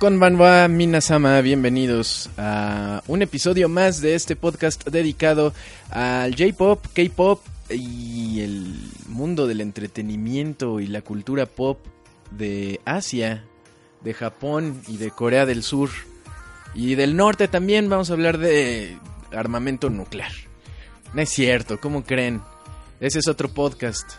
Konbanwa Minasama, bienvenidos a un episodio más de este podcast dedicado al J-pop, K-pop y el mundo del entretenimiento y la cultura pop de Asia, de Japón y de Corea del Sur y del norte también. Vamos a hablar de armamento nuclear. No es cierto, ¿cómo creen? Ese es otro podcast.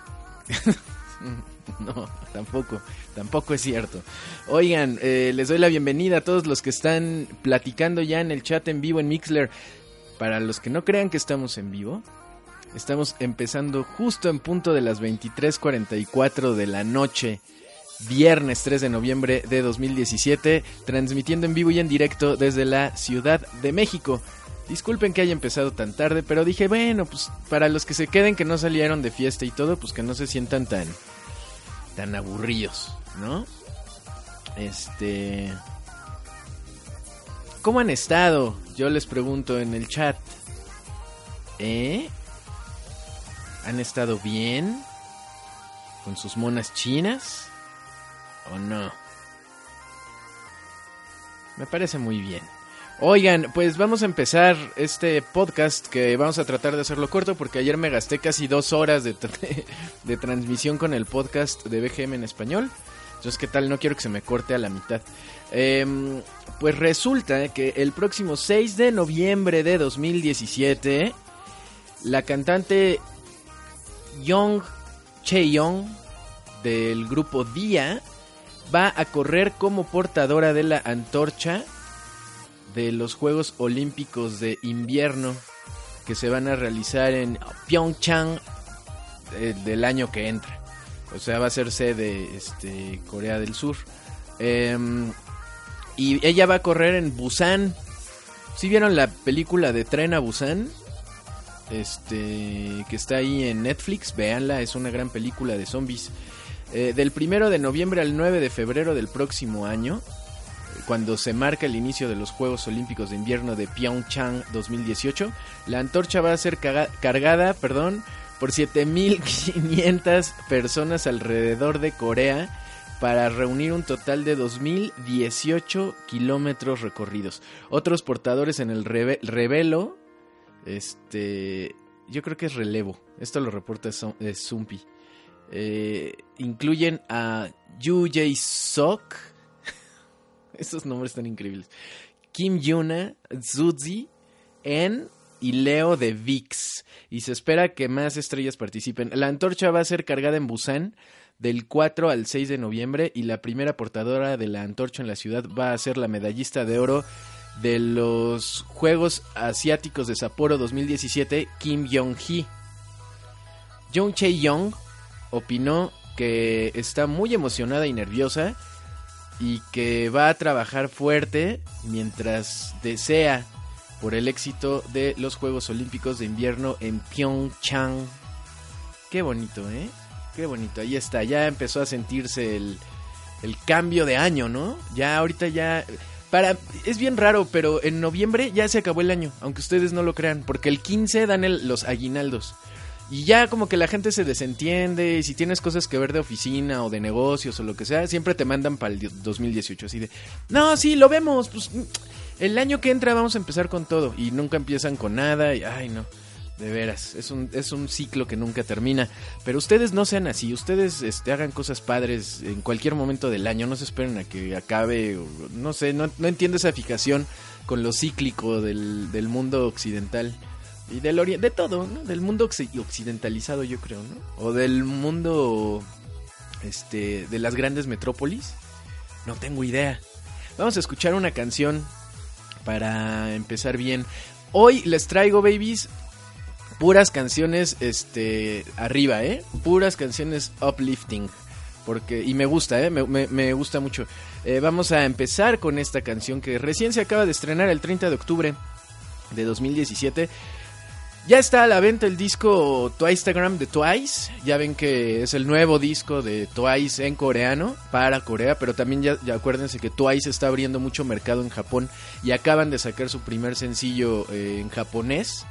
no, tampoco. Tampoco es cierto. Oigan, eh, les doy la bienvenida a todos los que están platicando ya en el chat en vivo en Mixler. Para los que no crean que estamos en vivo, estamos empezando justo en punto de las 23:44 de la noche, viernes 3 de noviembre de 2017, transmitiendo en vivo y en directo desde la Ciudad de México. Disculpen que haya empezado tan tarde, pero dije, bueno, pues para los que se queden que no salieron de fiesta y todo, pues que no se sientan tan tan aburridos. ¿no? Este... ¿Cómo han estado? Yo les pregunto en el chat. ¿Eh? ¿Han estado bien? ¿Con sus monas chinas? ¿O no? Me parece muy bien. Oigan, pues vamos a empezar este podcast que vamos a tratar de hacerlo corto porque ayer me gasté casi dos horas de, de transmisión con el podcast de BGM en español. Entonces, ¿qué tal? No quiero que se me corte a la mitad. Em, pues resulta que el próximo 6 de noviembre de 2017, la cantante Young Chae-young del grupo Dia va a correr como portadora de la antorcha de los Juegos Olímpicos de Invierno que se van a realizar en Pyeongchang eh, del año que entra. O sea, va a ser sede este, Corea del Sur. Em, y ella va a correr en Busan. ¿Sí vieron la película de Tren a Busan? Este, que está ahí en Netflix, véanla, es una gran película de zombies. Eh, del primero de noviembre al 9 de febrero del próximo año, cuando se marca el inicio de los Juegos Olímpicos de Invierno de Pyeongchang 2018, la antorcha va a ser cargada, perdón, por 7.500 personas alrededor de Corea para reunir un total de 2.018 kilómetros recorridos. Otros portadores en el revelo, este, yo creo que es relevo, esto lo reporta Zumpi, eh, incluyen a Yu Jae-sok, estos nombres están increíbles, Kim Yuna, Zuzi, En y Leo de VIX. Y se espera que más estrellas participen. La antorcha va a ser cargada en Busan del 4 al 6 de noviembre y la primera portadora de la antorcha en la ciudad va a ser la medallista de oro de los Juegos Asiáticos de Sapporo 2017, Kim Jong-hee. Jung Chae-young opinó que está muy emocionada y nerviosa y que va a trabajar fuerte mientras desea por el éxito de los Juegos Olímpicos de Invierno en Pyeongchang. Qué bonito, ¿eh? Qué bonito. Ahí está, ya empezó a sentirse el, el cambio de año, ¿no? Ya ahorita ya... Para, es bien raro, pero en noviembre ya se acabó el año, aunque ustedes no lo crean, porque el 15 dan el, los aguinaldos. Y ya como que la gente se desentiende y si tienes cosas que ver de oficina o de negocios o lo que sea, siempre te mandan para el 2018 así de, no, sí, lo vemos, pues el año que entra vamos a empezar con todo y nunca empiezan con nada y ay no. De veras, es un, es un ciclo que nunca termina. Pero ustedes no sean así, ustedes este, hagan cosas padres en cualquier momento del año, no se esperen a que acabe, no sé, no, no entiendo esa fijación con lo cíclico del, del mundo occidental y del de todo, ¿no? Del mundo occidentalizado, yo creo, ¿no? O del mundo, este, de las grandes metrópolis. No tengo idea. Vamos a escuchar una canción para empezar bien. Hoy les traigo, babies, puras canciones este arriba, ¿eh? Puras canciones uplifting. Porque, y me gusta, ¿eh? Me, me, gusta mucho. Eh, vamos a empezar con esta canción que recién se acaba de estrenar el 30 de octubre de 2017. Ya está a la venta el disco Twistagram de Twice. Ya ven que es el nuevo disco de Twice en coreano para Corea, pero también ya, acuérdense que Twice está abriendo mucho mercado en Japón y acaban de sacar su primer sencillo eh, en japonés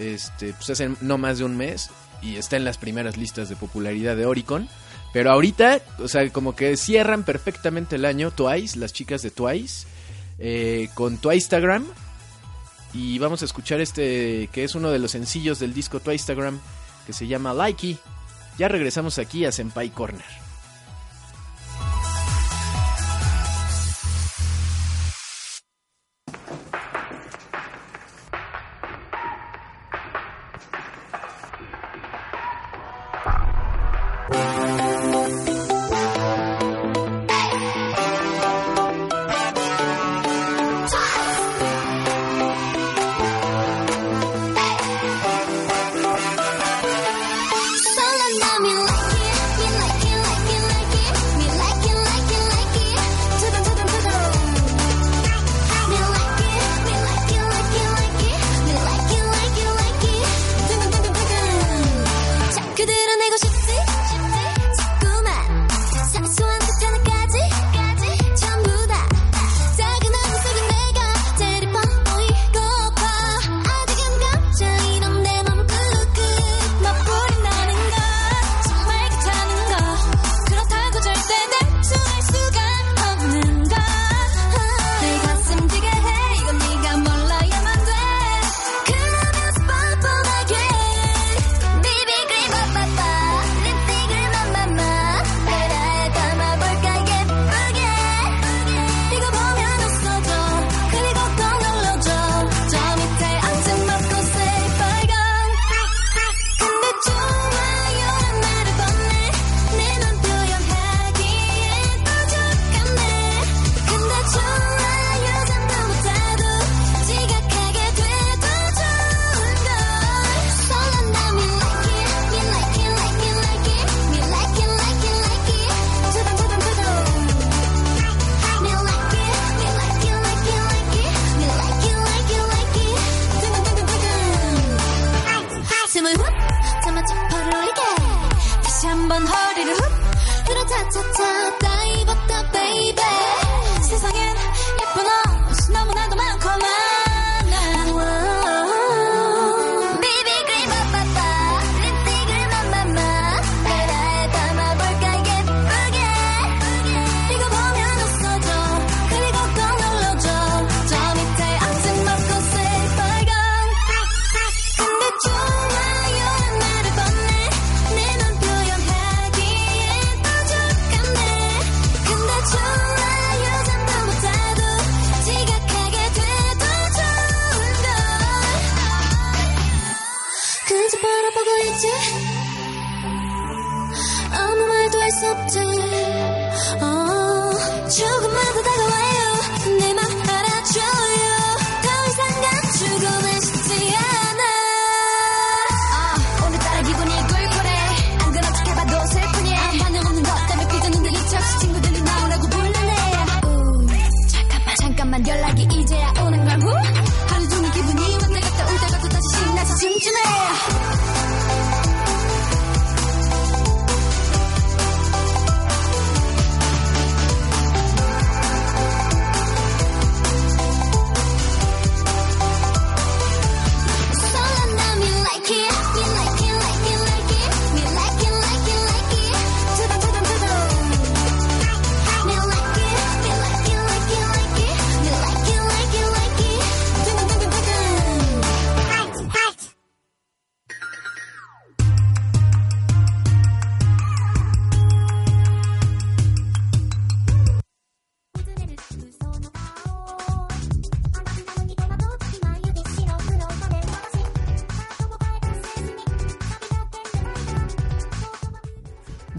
este, pues hace no más de un mes y está en las primeras listas de popularidad de Oricon. Pero ahorita, o sea, como que cierran perfectamente el año Twice, las chicas de Twice, eh, con Twistagram. Y vamos a escuchar este, que es uno de los sencillos del disco Twistagram, que se llama Likey. Ya regresamos aquí a Senpai Corner.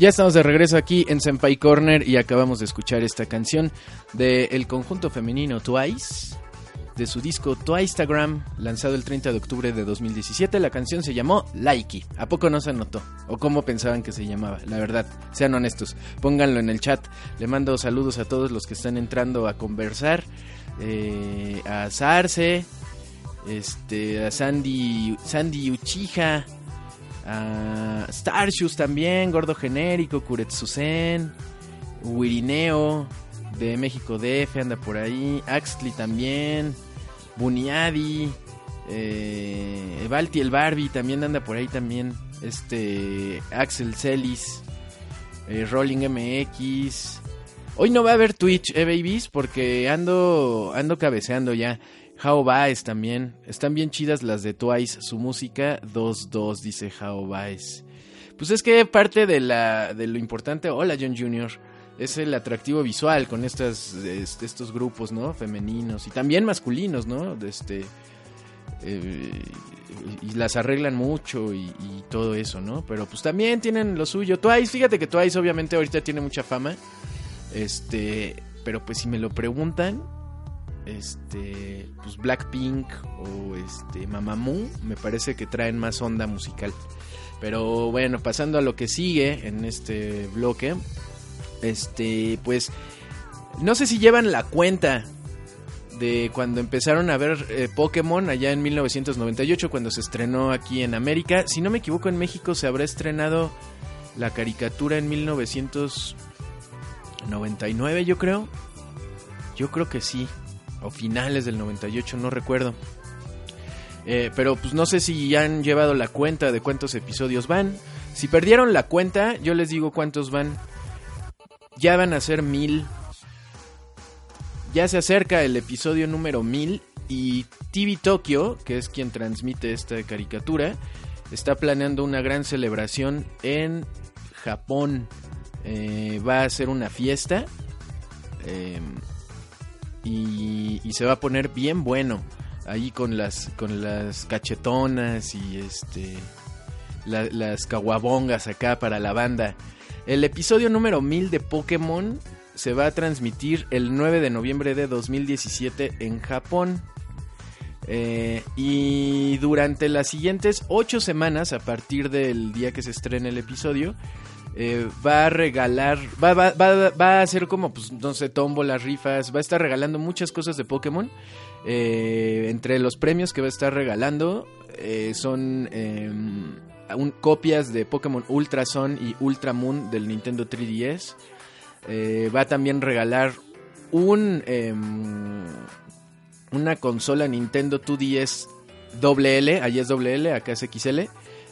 Ya estamos de regreso aquí en Senpai Corner y acabamos de escuchar esta canción del conjunto femenino Twice, de su disco Twistagram, lanzado el 30 de octubre de 2017. La canción se llamó Likey. ¿A poco no se notó? ¿O cómo pensaban que se llamaba? La verdad, sean honestos, pónganlo en el chat. Le mando saludos a todos los que están entrando a conversar. Eh, a Sarce, este, a Sandy, Sandy Uchiha, a Starshoes también, Gordo Genérico, Kuretsusen, Wirineo, de México DF anda por ahí, Axley también, Buniadi, eh, el Barbie también anda por ahí también, este, Axel Celis, eh, Rolling MX. Hoy no va a haber Twitch, eh, babies, porque ando, ando cabeceando ya. How también. Están bien chidas las de Twice. Su música 2-2, dice How. Pues es que parte de, la, de lo importante, hola John Jr., es el atractivo visual con estas, este, estos grupos, ¿no? Femeninos y también masculinos, ¿no? Este, eh, y las arreglan mucho y, y, todo eso, ¿no? Pero pues también tienen lo suyo. Twice, fíjate que Twice obviamente ahorita tiene mucha fama. Este, pero pues si me lo preguntan, este, pues Blackpink o este Mamamoo, me parece que traen más onda musical. Pero bueno, pasando a lo que sigue en este bloque, este, pues no sé si llevan la cuenta de cuando empezaron a ver eh, Pokémon allá en 1998 cuando se estrenó aquí en América. Si no me equivoco en México se habrá estrenado la caricatura en 1999 yo creo. Yo creo que sí o finales del 98, no recuerdo. Eh, pero pues no sé si han llevado la cuenta de cuántos episodios van. Si perdieron la cuenta, yo les digo cuántos van. Ya van a ser mil. Ya se acerca el episodio número mil y TV Tokyo, que es quien transmite esta caricatura, está planeando una gran celebración en Japón. Eh, va a ser una fiesta. Eh, y, y, se va a poner bien bueno ahí con las con las cachetonas y este la, las caguabongas acá para la banda. El episodio número 1000 de Pokémon se va a transmitir el 9 de noviembre de 2017 en Japón. Eh, y durante las siguientes 8 semanas, a partir del día que se estrene el episodio, eh, va a regalar, va, va, va, va, a hacer como, pues, no sé, las rifas, va a estar regalando muchas cosas de Pokémon. Eh, entre los premios que va a estar regalando eh, son em, copias de Pokémon Ultra Sun y Ultra Moon del Nintendo 3DS. Eh, va a también regalar un em, una consola Nintendo 2DS L allí es L acá es XL,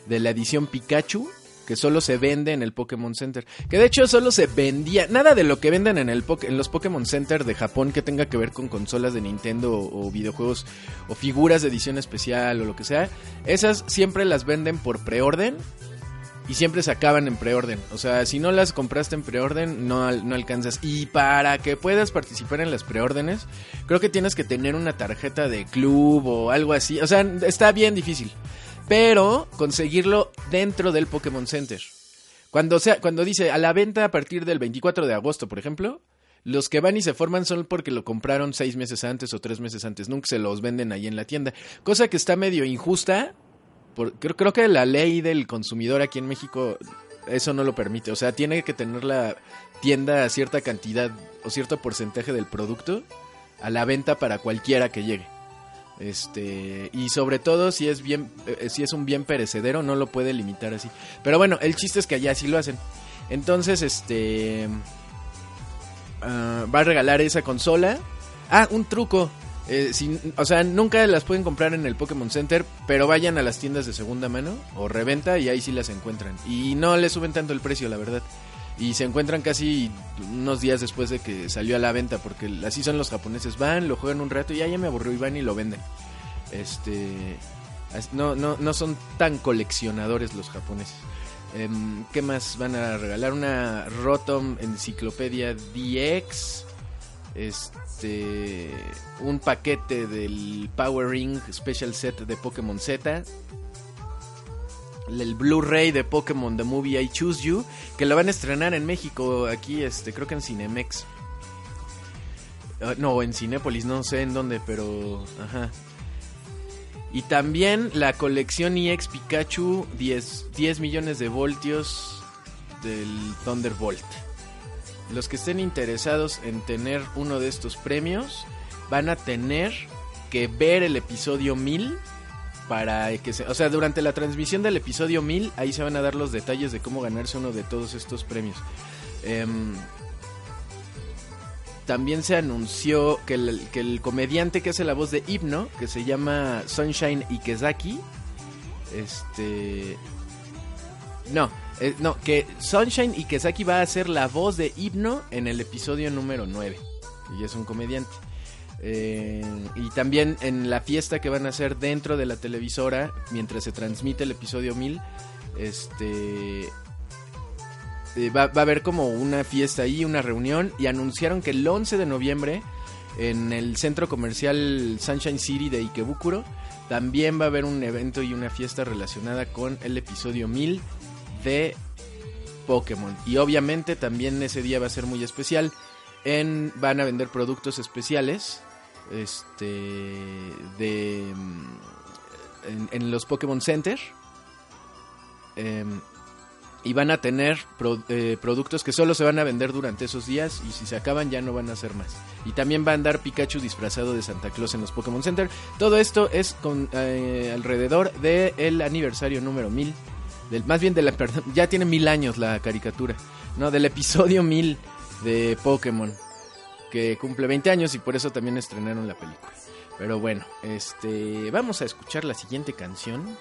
de la edición Pikachu que solo se vende en el Pokémon Center. Que de hecho solo se vendía. Nada de lo que venden en, el los Pokémon Center de Japón que tenga que ver con consolas de Nintendo o, videojuegos o figuras de edición especial o lo que sea. Esas siempre las venden por preorden. Y siempre se acaban en preorden. O sea, si no las compraste en preorden, no, no alcanzas. Y para que puedas participar en las preórdenes, creo que tienes que tener una tarjeta de club o algo así. O sea, está bien difícil pero conseguirlo dentro del Pokémon Center. Cuando, sea, cuando dice a la venta a partir del 24 de agosto, por ejemplo, los que van y se forman son porque lo compraron seis meses antes o tres meses antes. Nunca se los venden ahí en la tienda. Cosa que está medio injusta. creo, creo que la ley del consumidor aquí en México eso no lo permite. O sea, tiene que tener la tienda cierta cantidad o cierto porcentaje del producto a la venta para cualquiera que llegue. Este, y sobre todo si es bien eh, si es un bien perecedero no lo puede limitar así. Pero bueno, el chiste es que allá sí lo hacen. Entonces, este uh, va a regalar esa consola. Ah, un truco. Eh, o sea, nunca las pueden comprar en el Pokémon Center, pero vayan a las tiendas de segunda mano o reventa y ahí sí las encuentran. Y no le suben tanto el precio, la verdad y se encuentran casi unos días después de que salió a la venta, porque así son los japoneses, van, lo juegan un rato y ya, ya me aburrió y van y lo venden. Este, no, no, no son tan coleccionadores los japoneses. Em, ¿Qué más van a regalar? Una Rotom Enciclopedia DX. Este. Un paquete del Power Ring Special Set de Pokémon Z. el Blu-ray de Pokémon The Movie I Choose You, que lo van a estrenar en México, aquí este, creo que en Cinemex. Ah, no, en Cinépolis, no sé en dónde, pero ajá. Y también la colección EX Pikachu 10, 10 millones de voltios del Thunderbolt. Los que estén interesados en tener uno de estos premios van a tener que ver el episodio 1000 para que se, o sea, durante la transmisión del episodio 1000 ahí se van a dar los detalles de cómo ganarse uno de todos estos premios. Em, también se anunció que el, que el comediante que hace la voz de Hipno, que se llama Sunshine Ikezaki, este... No, eh, no, que Sunshine Ikezaki va a hacer la voz de Hipno en el episodio número 9. Y es un comediante. Eh, y también en la fiesta que van a hacer dentro de la televisora, mientras se transmite el episodio 1000, este eh, va, a haber como una fiesta ahí, una reunión, y anunciaron que el 11 de noviembre en el centro comercial Sunshine City de Ikebukuro también va a haber un evento y una fiesta relacionada con el episodio 1000 de Pokémon. Y obviamente también ese día va a ser muy especial. Van a vender productos especiales este de en, en los Pokémon Center eh, y van a tener eh, productos que solo se van a vender durante esos días y si se acaban ya no van a hacer más. Y también va a andar Pikachu disfrazado de Santa Claus en los Pokémon Center. Todo esto es con eh, alrededor del el aniversario número 1000. Del, más bien de la ya tiene mil años la caricatura. No, del episodio 1000 de Pokémon que cumple 20 años y por eso también estrenaron la película. Pero bueno, este vamos a escuchar la siguiente canción.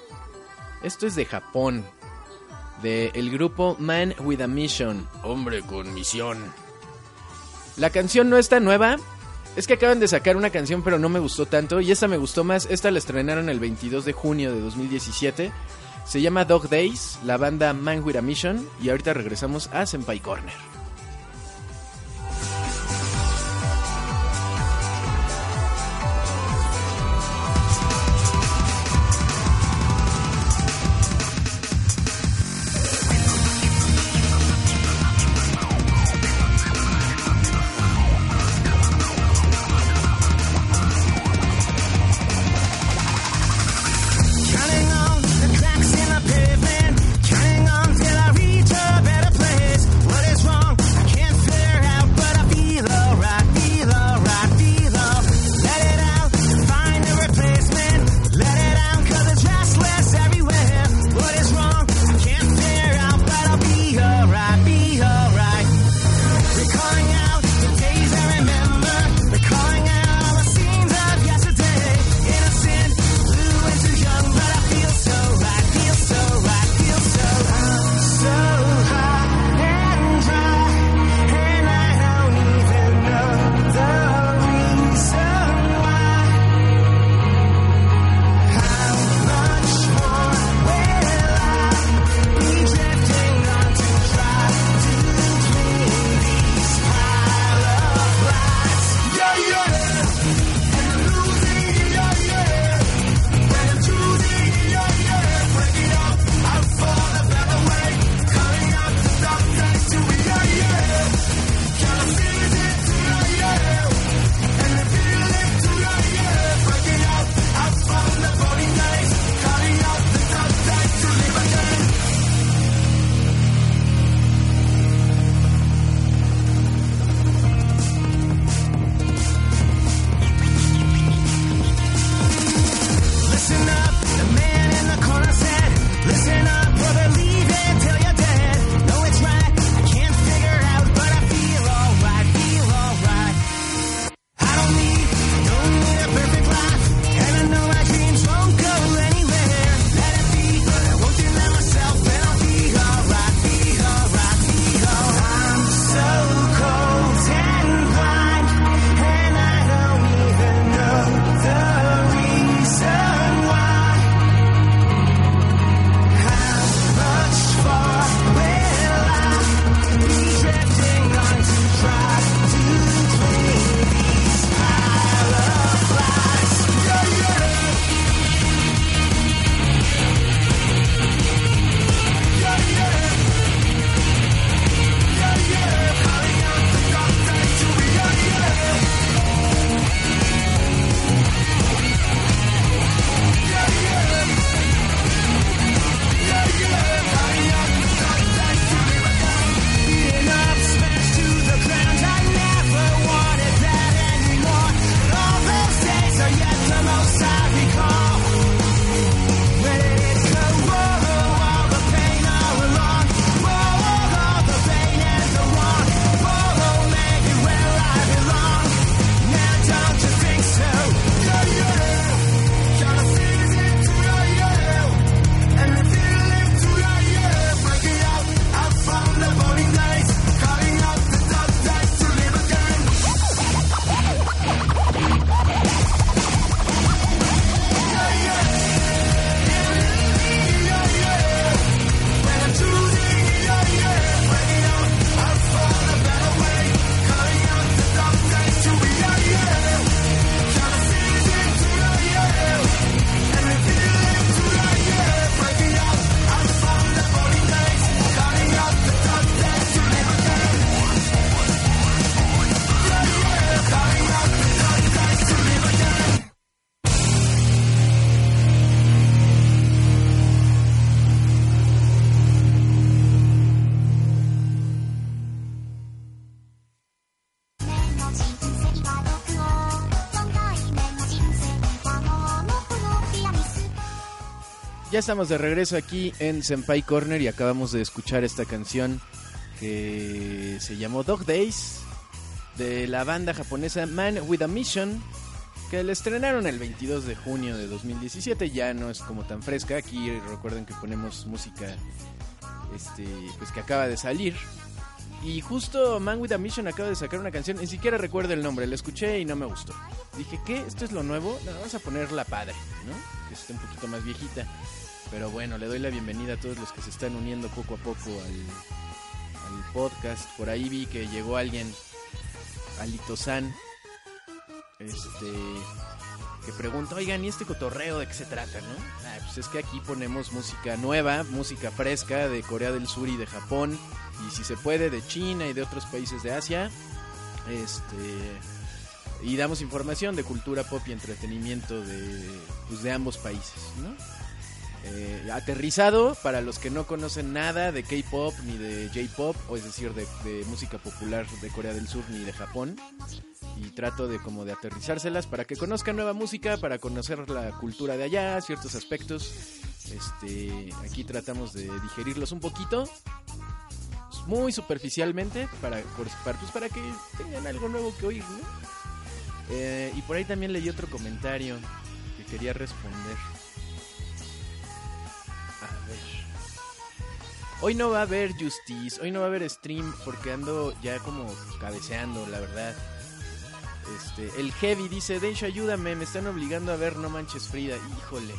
Esto es de Japón, de el grupo Man with a Mission, hombre con misión. La canción no está nueva, es que acaban de sacar una canción pero no me gustó tanto y esta me gustó más, esta la estrenaron el 22 de junio de 2017. Se llama Dog Days, la banda Man with a Mission y ahorita regresamos a Senpai Corner. Estamos de regreso aquí en Senpai Corner y acabamos de escuchar esta canción que se llamó Dog Days de la banda japonesa Man with a Mission que la estrenaron el 22 de junio de 2017, ya no es como tan fresca, aquí recuerden que ponemos música este pues que acaba de salir. Y justo Man with a Mission acaba de sacar una canción, ni siquiera recuerdo el nombre, la escuché y no me gustó. Dije, ¿qué? ¿Esto es lo nuevo? No, vamos a poner la padre, ¿no? Que esté un poquito más viejita. Pero bueno, le doy la bienvenida a todos los que se están uniendo poco a poco al, podcast. Por ahí vi que llegó alguien, Alito San, este, que pregunta, oigan, ¿y este cotorreo de qué se trata, no? Ah, pues es que aquí ponemos música nueva, música fresca de Corea del Sur y de Japón, y si se puede, de China y de otros países de Asia. Este, y damos información de cultura pop y entretenimiento de, pues, de ambos países, ¿no? Eh, aterrizado para los que no conocen nada de K-pop ni de J-pop, o es decir, de, música popular de Corea del Sur ni de Japón. Y trato de como de aterrizárselas para que conozcan nueva música, para conocer la cultura de allá, ciertos aspectos. Este, aquí tratamos de digerirlos un poquito, muy superficialmente, para, para, pues para que tengan algo nuevo que oír, ¿no? Eh, y por ahí también leí otro comentario que quería responder. Hoy no va a haber Justice, hoy no va a haber stream porque ando ya como cabeceando, la verdad. Este, el Heavy dice, Densho, ayúdame, me están obligando a ver No Manches Frida. Híjole.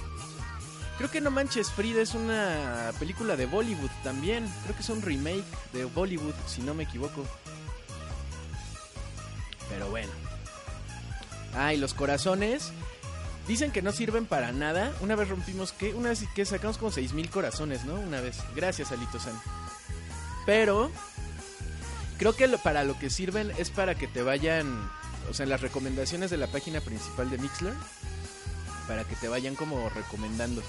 Creo que No Manches Frida es una película de Bollywood también. Creo que es un remake de Bollywood, si no me equivoco. Pero bueno. Ah, y los corazones. Dicen que no sirven para nada. Una vez rompimos que una vez que sacamos como 6000 corazones, ¿no? Una vez. Gracias, Alito San. Pero creo que para lo que sirven es para que te vayan, o sea, las recomendaciones de la página principal de Mixler para que te vayan como recomendando.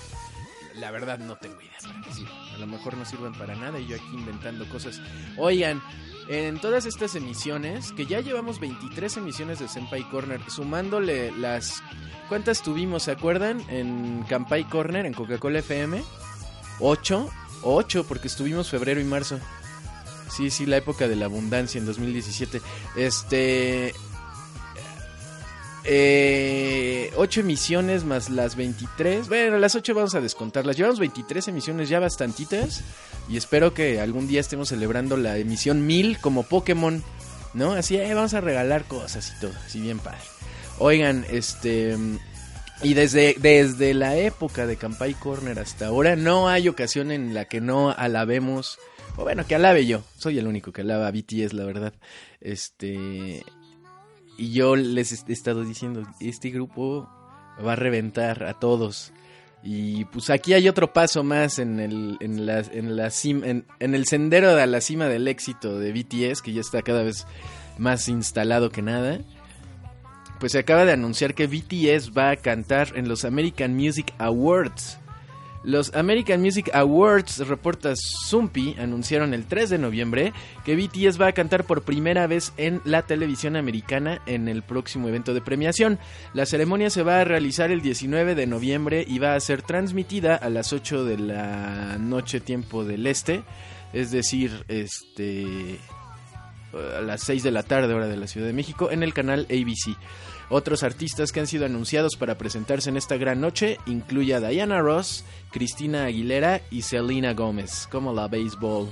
La verdad no tengo idea para. A lo mejor no sirven para nada y yo aquí inventando cosas. Oigan, en todas estas emisiones, que ya llevamos 23 emisiones de Senpai Corner, sumándole las ¿Cuántas tuvimos, se acuerdan? En Campai Corner, en Coca-Cola FM. ¿Ocho? Ocho, porque estuvimos febrero y marzo. Sí, sí, la época de la abundancia en 2017. Este... Eh, 8 emisiones más las 23. Bueno, las 8 vamos a descontarlas. Llevamos 23 emisiones ya bastantitas. Y espero que algún día estemos celebrando la emisión 1000 como Pokémon. ¿No? Así, eh, vamos a regalar cosas y todo. Así bien padre. Oigan, este... Y desde, desde la época de Campai Corner hasta ahora no hay ocasión en la que no alabemos, o bueno, que alabe yo, soy el único que alaba a BTS, la verdad. Este, y yo les he estado diciendo, este grupo va a reventar a todos. Y pues aquí hay otro paso más en el, en la, en el sendero de la cima del éxito de BTS, que ya está cada vez más instalado que nada pues se acaba de anunciar que BTS va a cantar en los American Music Awards. Los American Music Awards, reporta Zumpi, anunciaron el 3 de noviembre que BTS va a cantar por primera vez en la televisión americana en el próximo evento de premiación. La ceremonia se va a realizar el 19 de noviembre y va a ser transmitida a las 8 de la noche tiempo del este, es decir, este a las 6 de la tarde hora de la Ciudad de México en el canal ABC. Otros artistas que han sido anunciados para presentarse en esta gran noche incluye a Diana Ross, Cristina Aguilera y Selena Gómez, como la béisbol.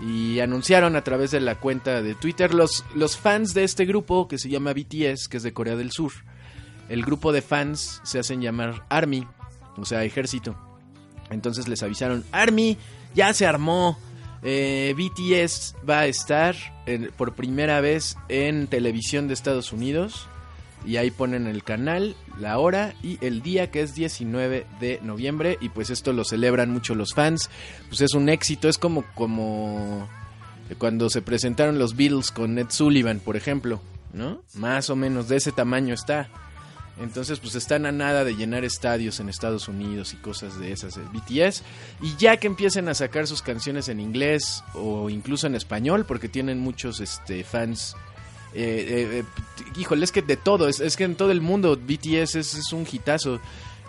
Y anunciaron a través de la cuenta de Twitter los, los fans de este grupo que se llama BTS, que es de Corea del Sur. El grupo de fans se hacen llamar Army, o sea, ejército. Entonces les avisaron, Army, ya se armó. Eh, BTS va a estar por primera vez en televisión de Estados Unidos y ahí ponen el canal, la hora y el día que es 19 de noviembre y pues esto lo celebran mucho los fans, pues es un éxito, es como como cuando se presentaron los Beatles con Ned Sullivan, por ejemplo, ¿no? Más o menos de ese tamaño está. Entonces, pues están a nada de llenar estadios en Estados Unidos y cosas de esas de BTS. Y ya que empiecen a sacar sus canciones en inglés o incluso en español, porque tienen muchos este, fans eh, eh, híjole, es que de todo, es, que en todo el mundo BTS es, un hitazo.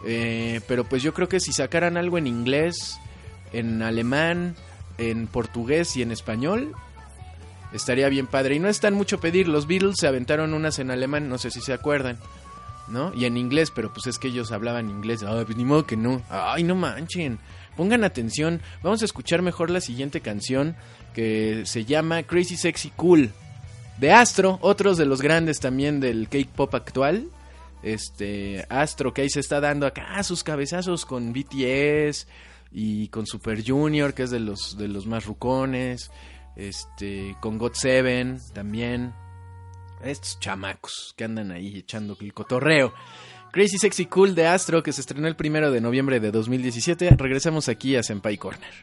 Eh, pero pues yo creo que si sacaran algo en inglés, en alemán, en portugués y en español, estaría bien padre. Y no es tan mucho pedir, los Beatles se aventaron unas en alemán, no sé si se acuerdan. ¿No? Y en inglés, pero pues es que ellos hablaban inglés. Ay, pues ni modo que no. Ay, no manchen. Pongan atención. Vamos a escuchar mejor la siguiente canción que se llama Crazy Sexy Cool. De Astro, otros de los grandes también del cake pop actual. Este Astro que ahí se está dando acá sus cabezazos con BTS y con Super Junior, que es de los de los más rucones. Este, con God Seven también. Estos chamacos que andan ahí echando el cotorreo. Crazy Sexy Cool de Astro, que se estrenó el primero de noviembre de 2017. Regresamos aquí a Senpai Corner.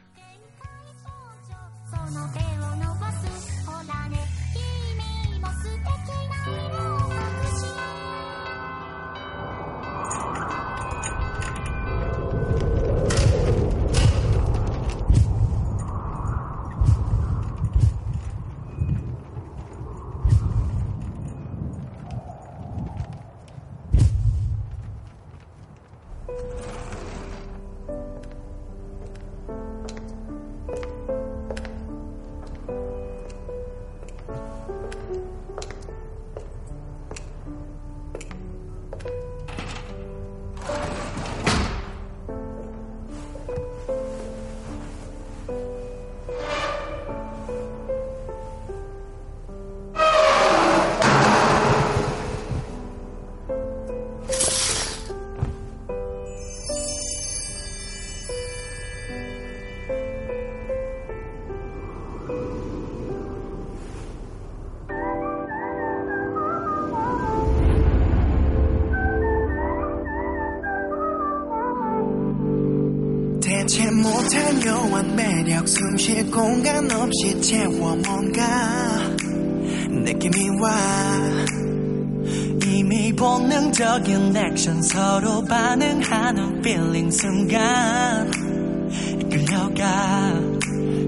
숨 쉴 공간 없이 채워 뭔가 느낌이 와. 이미 본능적인 액션 서로 반응하는 feeling 순간 이끌려가.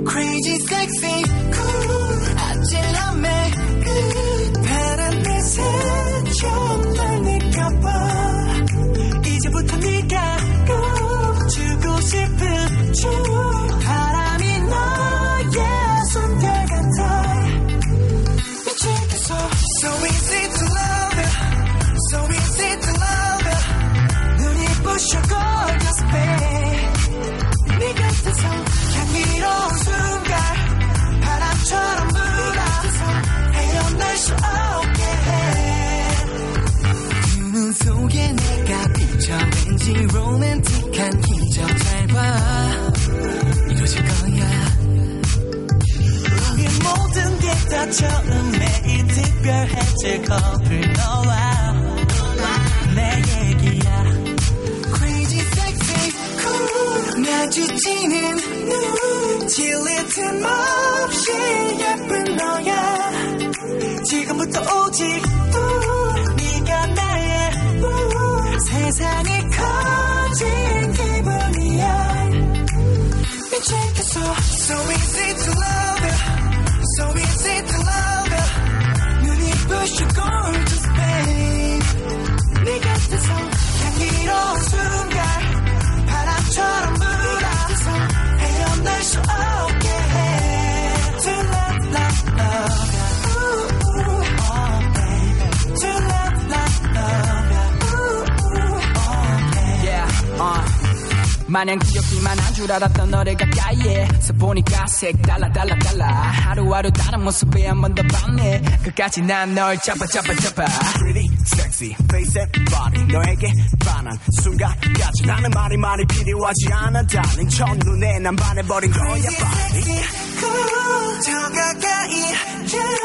Crazy sexy cool 아찔함에 끝 파란 햇색 처음 날 느껴봐. 이제부터 네가 꼭 주고 싶은 주 처음 매일 특별해질 커플 너와 내 얘기야. Crazy sexy cool. 마주치는 눈 질릴 틈 없이 예쁜 너야. 지금부터 오직 우, 네가 나의 우, 세상이 커진 기분이야. 미치겠어 So easy 마냥 귀엽기만 한 줄 알았던 너를 가까이에서 보니까 색 달라 달라 달라. 하루하루 다른 모습에 한 번더 봤네 끝까지 난 널 잡아 잡아 잡아. Pretty sexy face and body. 너에게 반한 순간까지 나는 말이 말이 필요하지 않아 darling 첫눈에 난 반해버린 거야 sexy, cool, 더 가까이 yeah.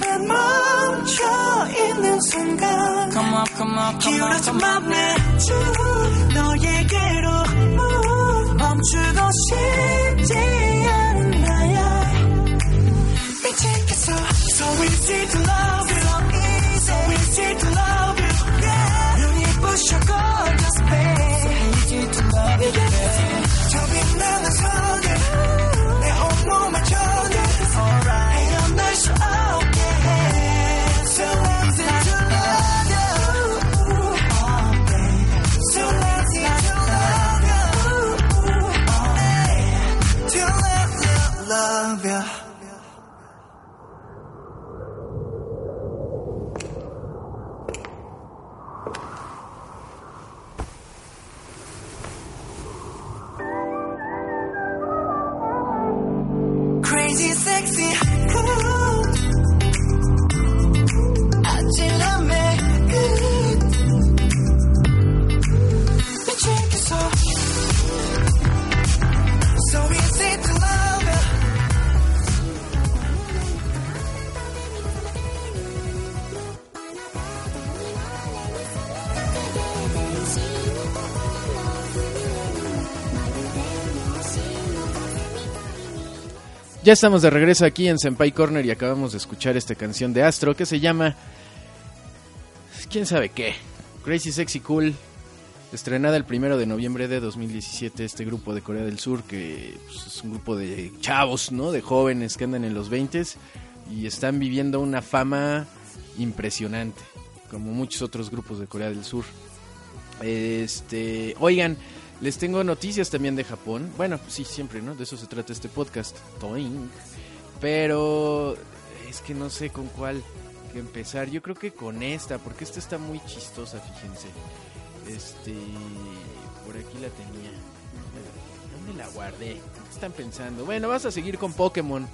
반 멈춰 있는 순간 Come on come on come 기울어진 come on 맘에 쭉 너에게로 move. 멈추고 싶지 않은 나야 미치겠어 So easy to love you So easy to love you yeah. 눈이 부셔 gorgeous babe Ya estamos de regreso aquí en Senpai Corner y acabamos de escuchar esta canción de Astro que se llama. ¿Quién sabe qué? Crazy Sexy Cool. Estrenada el primero de noviembre de 2017, este grupo de Corea del Sur, que pues, es un grupo de chavos, ¿no? De jóvenes que andan en los 20 y están viviendo una fama impresionante, como muchos otros grupos de Corea del Sur. Este, oigan, les tengo noticias también de Japón. Bueno, sí, siempre, ¿no? De eso se trata este podcast. Toing. Pero es que no sé con cuál empezar. Yo creo que con esta, porque esta está muy chistosa, fíjense. Este, por aquí la tenía. ¿Dónde la guardé? ¿Qué están pensando? Bueno, vas a seguir con Pokémon,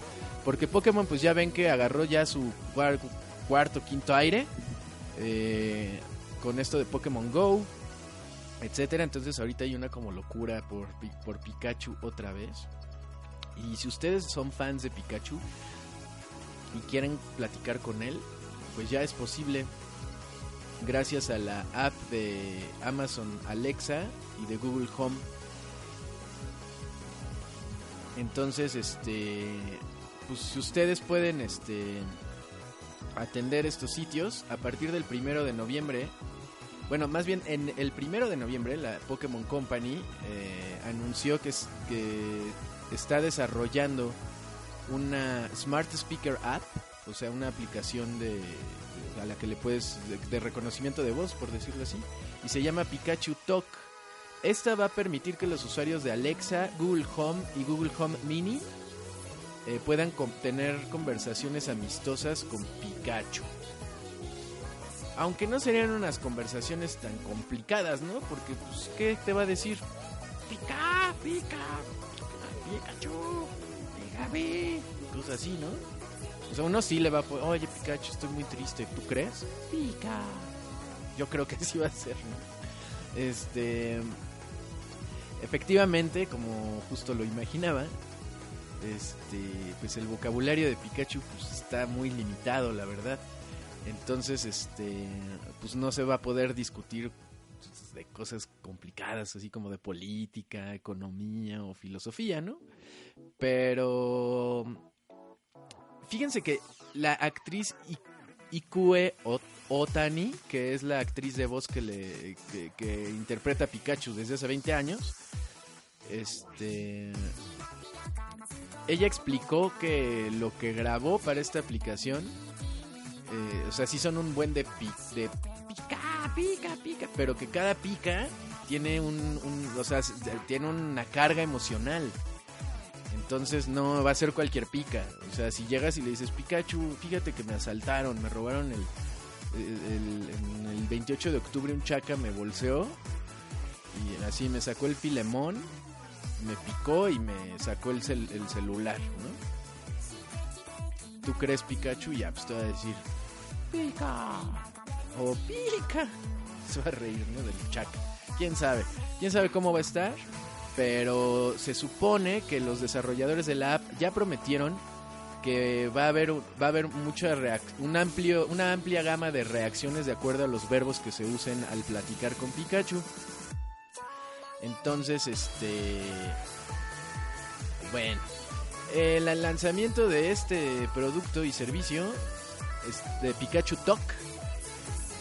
porque Pokémon pues ya ven que agarró ya su cuar- cuarto, quinto aire. eh, con esto de Pokémon Go, etcétera. Entonces ahorita hay una como locura por, por Pikachu otra vez. Y si ustedes son fans de Pikachu y quieren platicar con él, pues ya es posible gracias a la app de Amazon Alexa y de Google Home. Entonces, este, pues si ustedes pueden, este, atender estos sitios a partir del primero de noviembre. Bueno, más bien en el primero de noviembre la Pokémon Company eh, anunció que, es- que está desarrollando una Smart Speaker App, o sea, una aplicación de, a la que le puedes de, reconocimiento de voz, por decirlo así, y se llama Pikachu Talk. Esta va a permitir que los usuarios de Alexa, Google Home y Google Home Mini eh, puedan tener conversaciones amistosas con Pikachu. Aunque no serían unas conversaciones tan complicadas, ¿no? Porque, pues, ¿qué te va a decir? Pica, pica, Pikachu, pícame. Cosas así, ¿no? O sea, uno sí le va a poner, oye Pikachu, estoy muy triste, ¿tú crees? Pica. Yo creo que sí va a ser, ¿no? Este... Efectivamente, como justo lo imaginaba, este, pues el vocabulario de Pikachu pues, está muy limitado, la verdad. Entonces, este, pues no se va a poder discutir de cosas complicadas, así como de política, economía o filosofía, ¿no? Pero fíjense que la actriz Ikue Ot- Otani, que es la actriz de voz que le que interpreta a Pikachu desde hace 20 años, este ella explicó que lo que grabó para esta aplicación, eh, o sea, sí son un buen de, pi- de pica, pica, pica, pero que cada pica tiene un, un- o sea, tiene una carga emocional. Entonces no va a ser cualquier pica. O sea, si llegas y le dices, Pikachu, fíjate que me asaltaron, me robaron el, el, el- en el 28 de octubre un chaca me bolseó y así me sacó el filemón, me picó y me sacó el, el celular, ¿no? ¿Tú crees Pikachu? Ya, pues te va a decir, pica o pica. Se va a reír, ¿no? Del chaca. ¿Quién sabe? ¿Quién sabe cómo va a estar? Pero se supone que los desarrolladores de la app ya prometieron que va a haber va a haber mucha un amplio una amplia gama de reacciones de acuerdo a los verbos que se usen al platicar con Pikachu. Entonces, este bueno, el lanzamiento de este producto y servicio de Pikachu Talk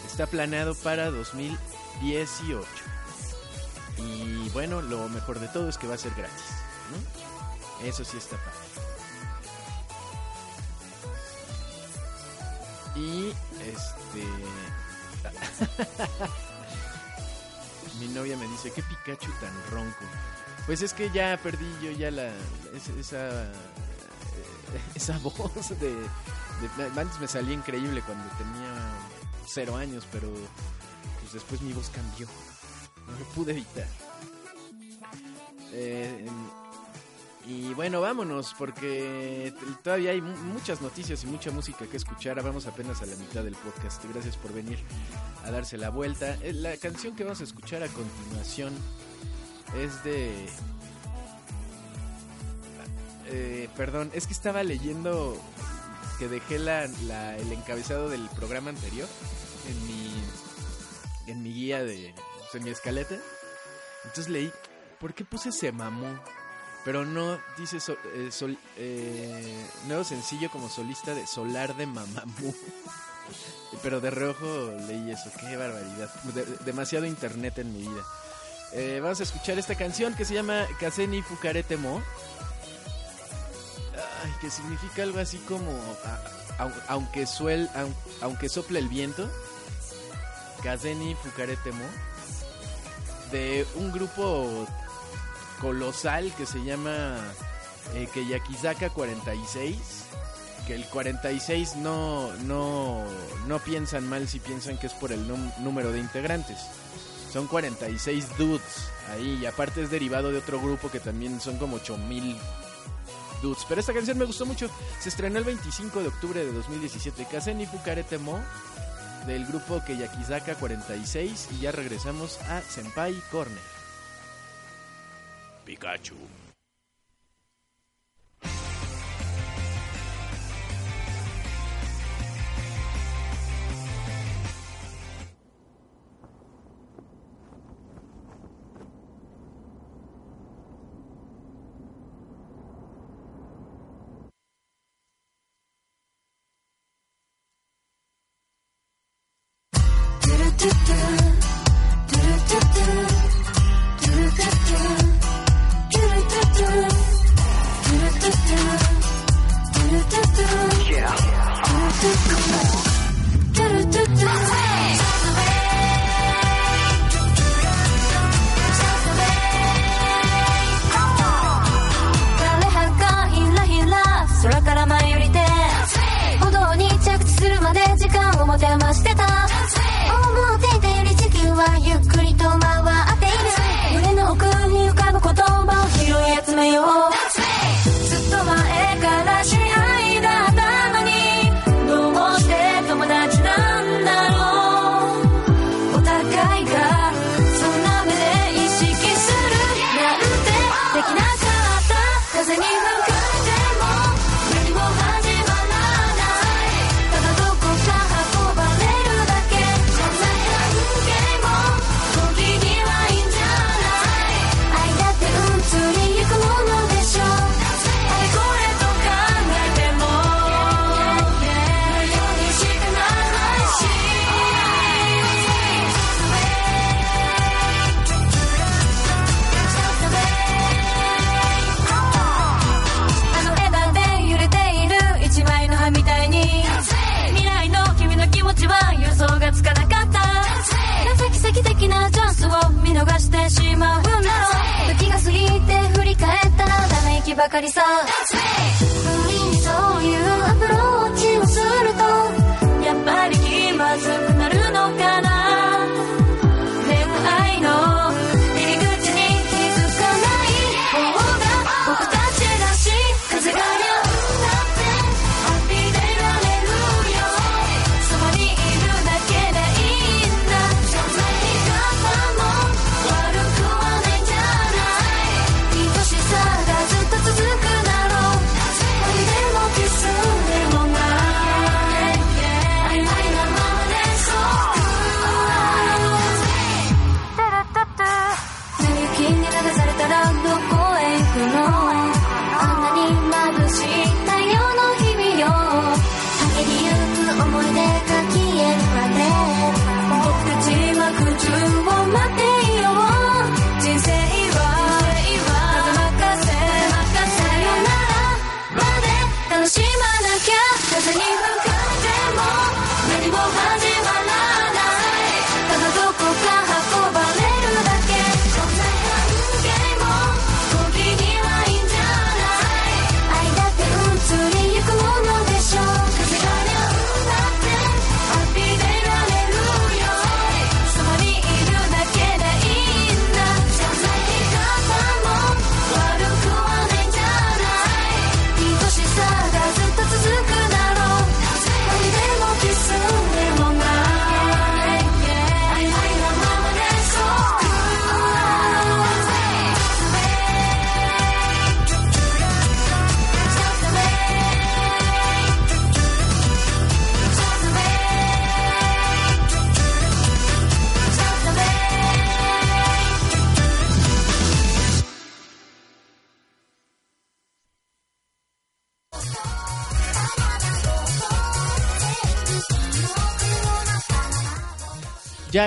está planeado para 2018. Y bueno, lo mejor de todo es que va a ser gratis. Eso sí está padre. Y este. Mi novia me dice, ¿qué Pikachu tan ronco? Pues es que ya perdí yo ya la. es- Esa. eh, Esa voz de, de- Antes me salía increíble cuando tenía cero años, pero. Pues después mi voz cambió. No lo pude evitar. Eh, y bueno, vámonos, porque todavía hay mu- muchas noticias y mucha música que escuchar. Vamos apenas a la mitad del podcast. Gracias por venir a darse la vuelta. Eh, La canción que vamos a escuchar a continuación es de... Eh, perdón, es que estaba leyendo que dejé la, el encabezado del programa anterior en mi, en mi guía de... Pues, en mi escaleta. Entonces leí, ¿por qué puse se mamó? Pero no dice so, eh, sol, eh, nuevo sencillo como solista de Solar de Mamamu. Pero de reojo leí eso, qué barbaridad. Demasiado internet en mi vida. Eh, vamos a escuchar esta canción que se llama Kaseni Fukaretemo. Ay, que significa algo así como aunque, suel, aunque sople el viento. Kaseni Fukaretemo. De un grupo colosal que se llama eh, que 46. Que el 46 no, no, no piensan mal si piensan que es por el número de integrantes. Son 46 dudes ahí. Y aparte es derivado de otro grupo que también son como 8000 dudes. Pero esta canción me gustó mucho. Se estrenó el 25 de octubre de 2017. Kaseni Fukaretemo del grupo Keyakizaka 46. Y ya regresamos a Senpai Corner. Pikachu.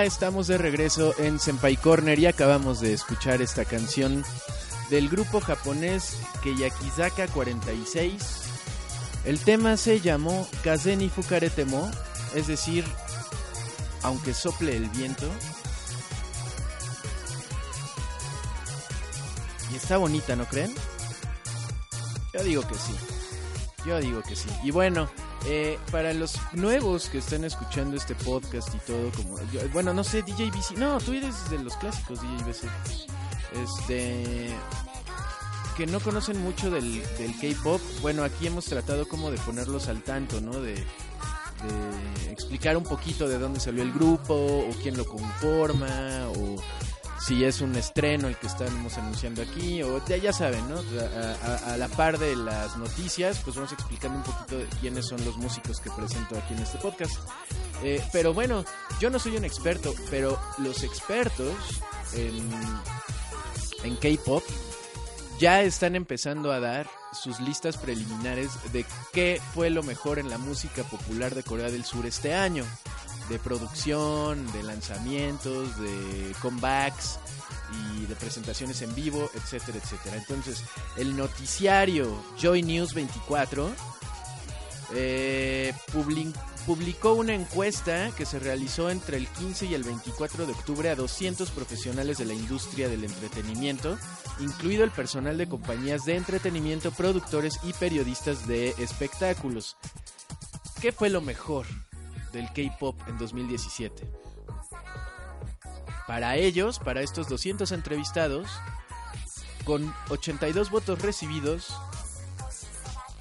Estamos de regreso en Senpai Corner y acabamos de escuchar esta canción del grupo japonés Keyakizaka 46. El tema se llamó Kazeni Fukaretemo, es decir, aunque sople el viento. Y está bonita, ¿no creen? Yo digo que sí. Yo digo que sí. Y bueno, eh, para los nuevos que están escuchando este podcast y todo, como yo- bueno, no sé, DJ BC, no, tú eres de los clásicos, DJ BC. Este que no conocen mucho del, del K-pop, bueno, aquí hemos tratado como de ponerlos al tanto, ¿no? De, de explicar un poquito de dónde salió el grupo, o quién lo conforma, o si es un estreno el que estamos anunciando aquí, o ya, saben, ¿no? A, la par de las noticias, pues vamos explicando un poquito de quiénes son los músicos que presento aquí en este podcast. Eh, pero bueno, yo no soy un experto, pero los expertos en K-pop ya están empezando a dar sus listas preliminares de qué fue lo mejor en la música popular de Corea del Sur este año. De producción, de lanzamientos, de comebacks y de presentaciones en vivo, etcétera, etcétera. Entonces, el noticiario Joy News 24 eh, publi- publicó una encuesta que se realizó entre el 15 y el 24 de octubre a 200 profesionales de la industria del entretenimiento, incluido el personal de compañías de entretenimiento, productores y periodistas de espectáculos. ¿Qué fue lo mejor del K-Pop en 2017? Para ellos, para estos 200 entrevistados, con 82 votos recibidos,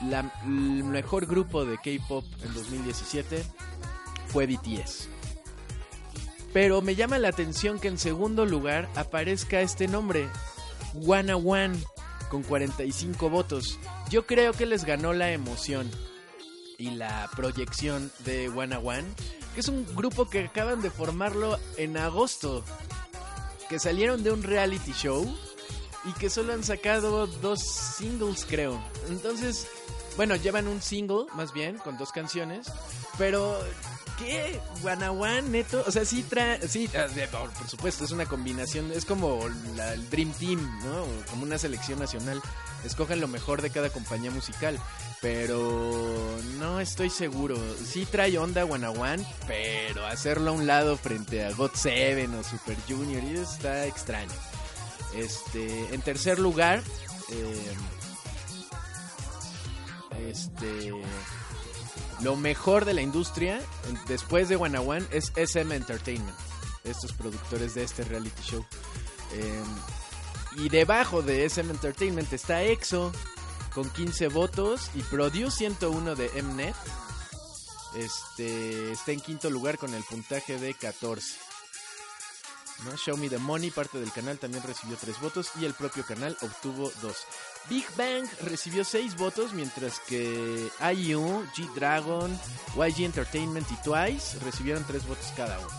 la- el mejor grupo de K-pop en 2017 fue BTS. Pero me llama la atención que en segundo lugar aparezca este nombre, Wanna One, con 45 votos. Yo creo que les ganó la emoción y la proyección de Wanna One, que es un grupo que acaban de formarlo en agosto, que salieron de un reality show y que solo han sacado dos singles, creo. Entonces, bueno, llevan un single, más bien, con dos canciones, pero ¿qué? Guanajuan, neto, o sea, sí trae, sí, ah, por, supuesto, es una combinación, es como la- el Dream Team, ¿no? Como una selección nacional. Escogen lo mejor de cada compañía musical, pero no estoy seguro. Sí trae onda Guanajuan, pero hacerlo a un lado frente a God Seven o Super Junior, y está extraño. Este, en tercer lugar, eh, este, lo mejor de la industria después de One One es SM Entertainment, estos productores de este reality show. Eh, y debajo de SM Entertainment está EXO con 15 votos y Produce 101 de Mnet. Este está en quinto lugar con el puntaje de 14. ¿no? Show Me the Money, parte del canal, también recibió 3 votos y el propio canal obtuvo 2. Big Bang recibió 6 votos, mientras que IU, G-Dragon, YG Entertainment y Twice recibieron 3 votos cada uno.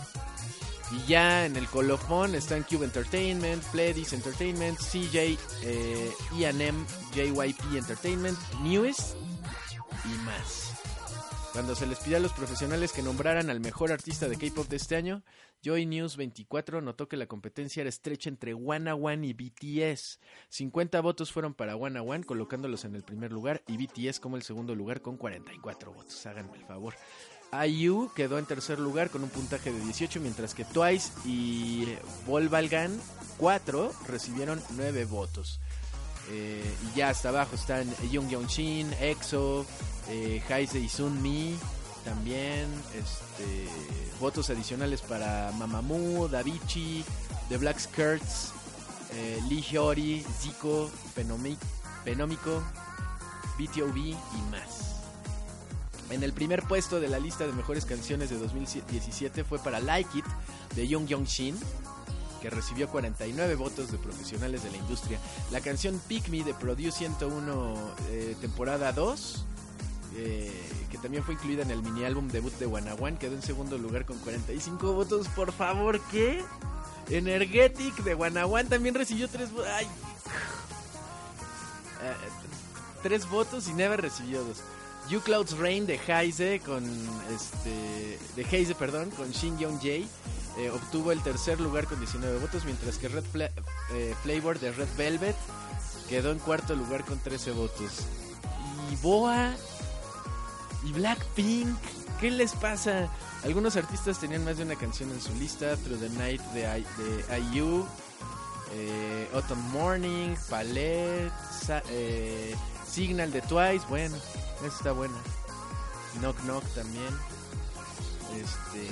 Y ya en el colofón están Cube Entertainment, Pledis Entertainment, CJ, eh, E&M, JYP Entertainment, Newest y más. Cuando se les pidió a los profesionales que nombraran al mejor artista de K-pop de este año, Joy News 24 notó que la competencia era estrecha entre Wanna One y BTS. 50 votos fueron para Wanna One, colocándolos en el primer lugar, y BTS como el segundo lugar con 44 votos. Háganme el favor. IU quedó en tercer lugar con un puntaje de 18, mientras que Twice y Volvalgan 4 recibieron 9 votos. Eh, y ya hasta abajo están Young Young Shin, EXO, eh, Haise y Sunmi, también este, votos adicionales para Mamamoo, Davichi, The Black Skirts, eh, Lee Hyori, Zico, Penomi- Penómico, BTOB y más. En el primer puesto de la lista de mejores canciones de 2017 fue para Like It de Young Young Shin, que recibió 49 votos de profesionales de la industria. La canción Pick Me de Produce 101 eh, temporada 2, eh, que también fue incluida en el mini álbum debut de Wanna One, quedó en segundo lugar con 45 votos. Por favor, ¿qué? Energetic de Wanna One también recibió 3 votos. ¡Ay! Eh, tres votos y Never recibió dos. You Clouds Rain de Heise con este de Heise, perdón, con Shin Young Jae eh, obtuvo el tercer lugar con 19 votos, mientras que Red Fla- eh, Flavor de Red Velvet quedó en cuarto lugar con 13 votos. Y Boa y Blackpink, ¿qué les pasa? Algunos artistas tenían más de una canción en su lista, Through the Night de, I- de IU, eh, Autumn Morning, Palette, eh, Signal de Twice, bueno, esa está buena. Knock Knock también. Este.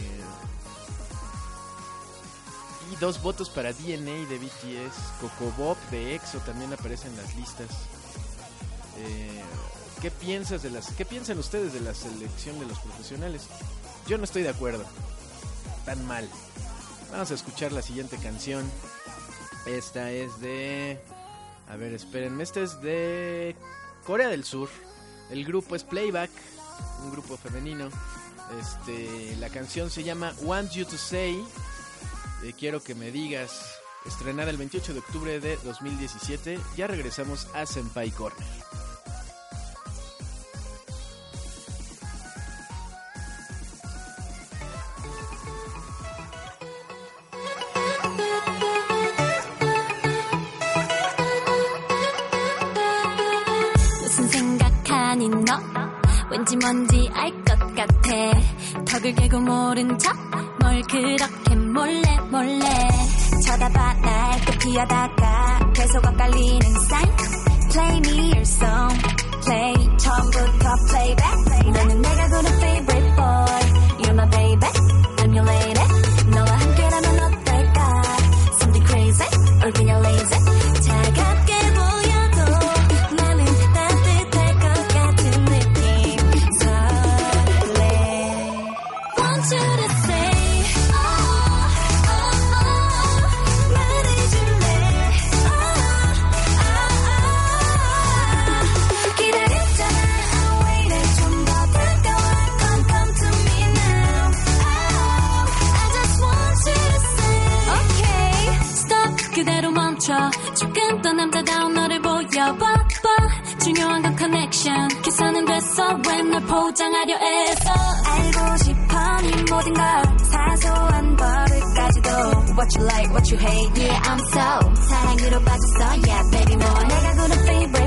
Dos votos para DNA de BTS. Coco Bob de EXO también aparece en las listas. Eh, ¿Qué piensas de las, qué piensan ustedes de la selección de los profesionales? Yo no estoy de acuerdo. Tan mal. Vamos a escuchar la siguiente canción. Esta es de. A ver, espérenme. Esta es de Corea del Sur. El grupo es Playback, un grupo femenino. Este, la canción se llama Want You to Say Eh, quiero que me digas. Estrenada el 28 de octubre de 2017. Ya regresamos a Senpai Corner. 무슨 생각하니 너 왠지 뭔지 알 것 같아 턱을 개고 모른 척 뭘 그렇게 몰래 몰래 쳐다봐 날 피하다가 계속 엇갈리는 sign Play me your song Play 처음부터 playback 너는 내가 고른 favorite 포장하려 애써 알고 싶어 네 모든 걸 사소한 버릇까지도 What you like what you hate yeah I'm so 사랑으로 빠졌어 yeah baby more 내가 고른 favorite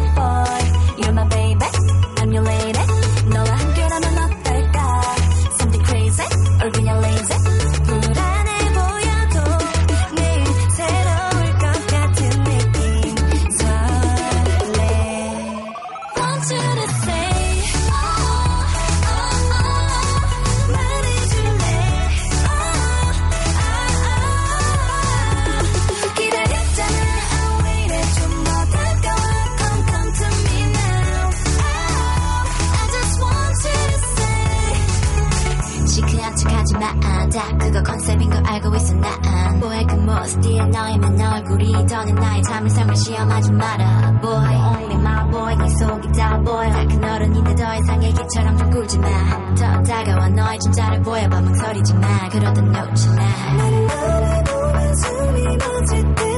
너 얼굴이 더는 나의 참을성을 시험하지 마라. Boy, only my boy. 네 속이 다 보여. 다큰 어른인데 더 이상 얘기처럼 좀 굴지 마. 더 다가와 너의 진짜를 보여봐. 망설이지 마. 그러다 놓지 마. 난 너를 보면 숨이 멎을 듯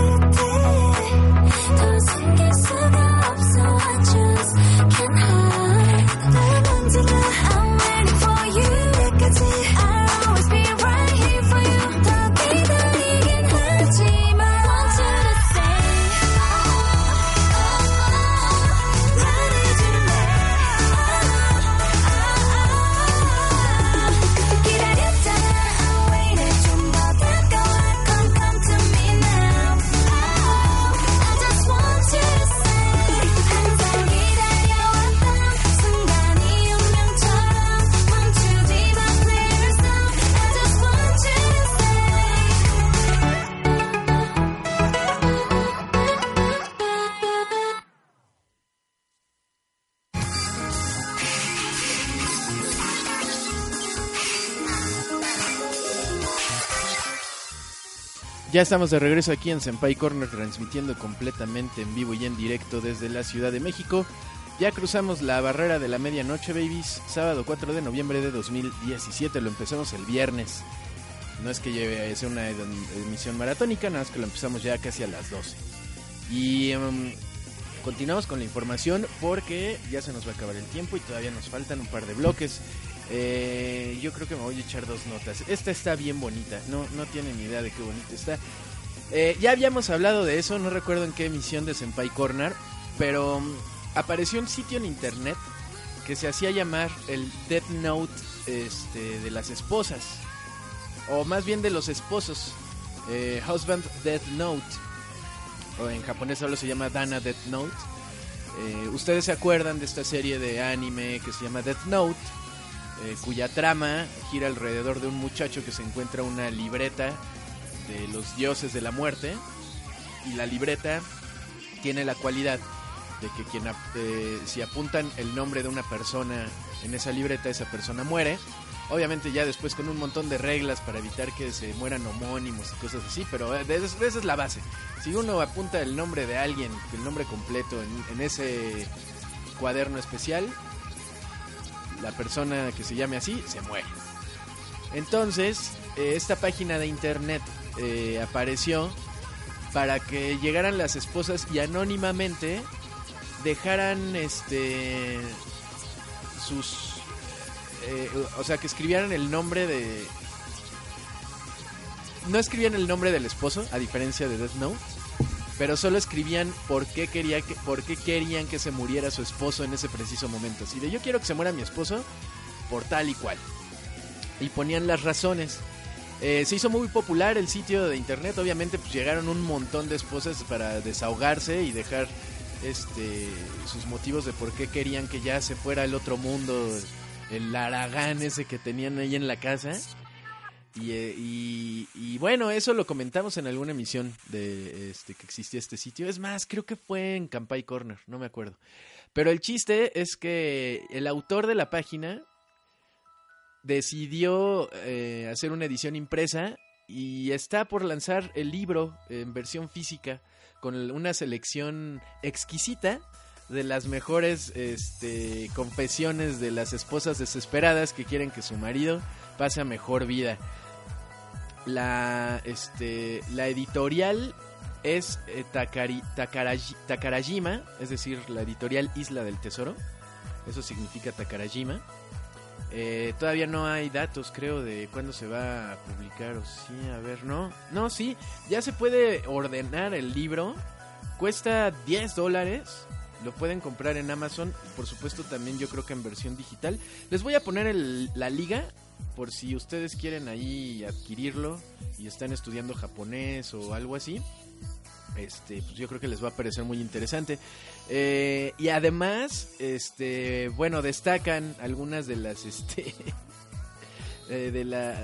Ya estamos de regreso aquí en Senpai Corner transmitiendo completamente en vivo y en directo desde la Ciudad de México. Ya cruzamos la barrera de la medianoche, babies. Sábado 4 de noviembre de 2017. Lo empezamos el viernes. No es que lleve sea una ed- emisión maratónica, nada más que lo empezamos ya casi a las 12. Y em, continuamos con la información porque ya se nos va a acabar el tiempo y todavía nos faltan un par de bloques. Eh, yo creo que me voy a echar dos notas. Esta está bien bonita. No, no tienen idea de qué bonita está. Eh, ya habíamos hablado de eso, no recuerdo en qué emisión de Senpai Corner, pero mm, apareció un sitio en internet que se hacía llamar el Death Note este, de las esposas, o más bien de los esposos, eh, Husband Death Note, o en japonés solo se llama Dana Death Note. Ustedes se acuerdan de esta serie de anime que se llama Death Note, eh, cuya trama gira alrededor de un muchacho que se encuentra una libreta de los dioses de la muerte. Y la libreta tiene la cualidad de que quien eh, si apuntan el nombre de una persona en esa libreta esa persona muere. Obviamente ya después con un montón de reglas para evitar que se mueran homónimos y cosas así pero eh, esa es la base. Si uno apunta el nombre de alguien el nombre completo en ese cuaderno especial la persona que se llame así se muere. Entonces, eh, esta página de internet eh, apareció para que llegaran las esposas y anónimamente dejaran este sus eh, o sea que escribieran el nombre de no escribían el nombre del esposo a diferencia de Death Note pero solo escribían por qué quería que por qué querían que se muriera su esposo en ese preciso momento así de yo quiero que se muera mi esposo por tal y cual y ponían las razones. Eh, se hizo muy popular el sitio de internet, obviamente pues llegaron un montón de esposas para desahogarse y dejar este sus motivos de por qué querían que ya se fuera el otro mundo, el aragán ese que tenían ahí en la casa. Y, y bueno, eso lo comentamos en alguna emisión de este que existía este sitio. Es más, creo que fue en Campai Corner, no me acuerdo. Pero el chiste es que el autor de la página decidió eh, hacer una edición impresa y está por lanzar el libro en versión física con una selección exquisita de las mejores este, confesiones de las esposas desesperadas que quieren que su marido pase a mejor vida. La, este, la editorial es eh, Takarajima, es decir, la editorial Isla del Tesoro. Eso significa Takarajima. Eh, todavía no hay datos, creo, de cuándo se va a publicar. O sí, a ver, no. No, sí, ya se puede ordenar el libro. Cuesta 10 dólares. Lo pueden comprar en Amazon. Por supuesto, también yo creo que en versión digital. Les voy a poner el- la liga por si ustedes quieren ahí adquirirlo y están estudiando japonés o algo así. Este, pues yo creo que les va a parecer muy interesante. Eh, y además, este, bueno, destacan algunas de las, este, eh, de la,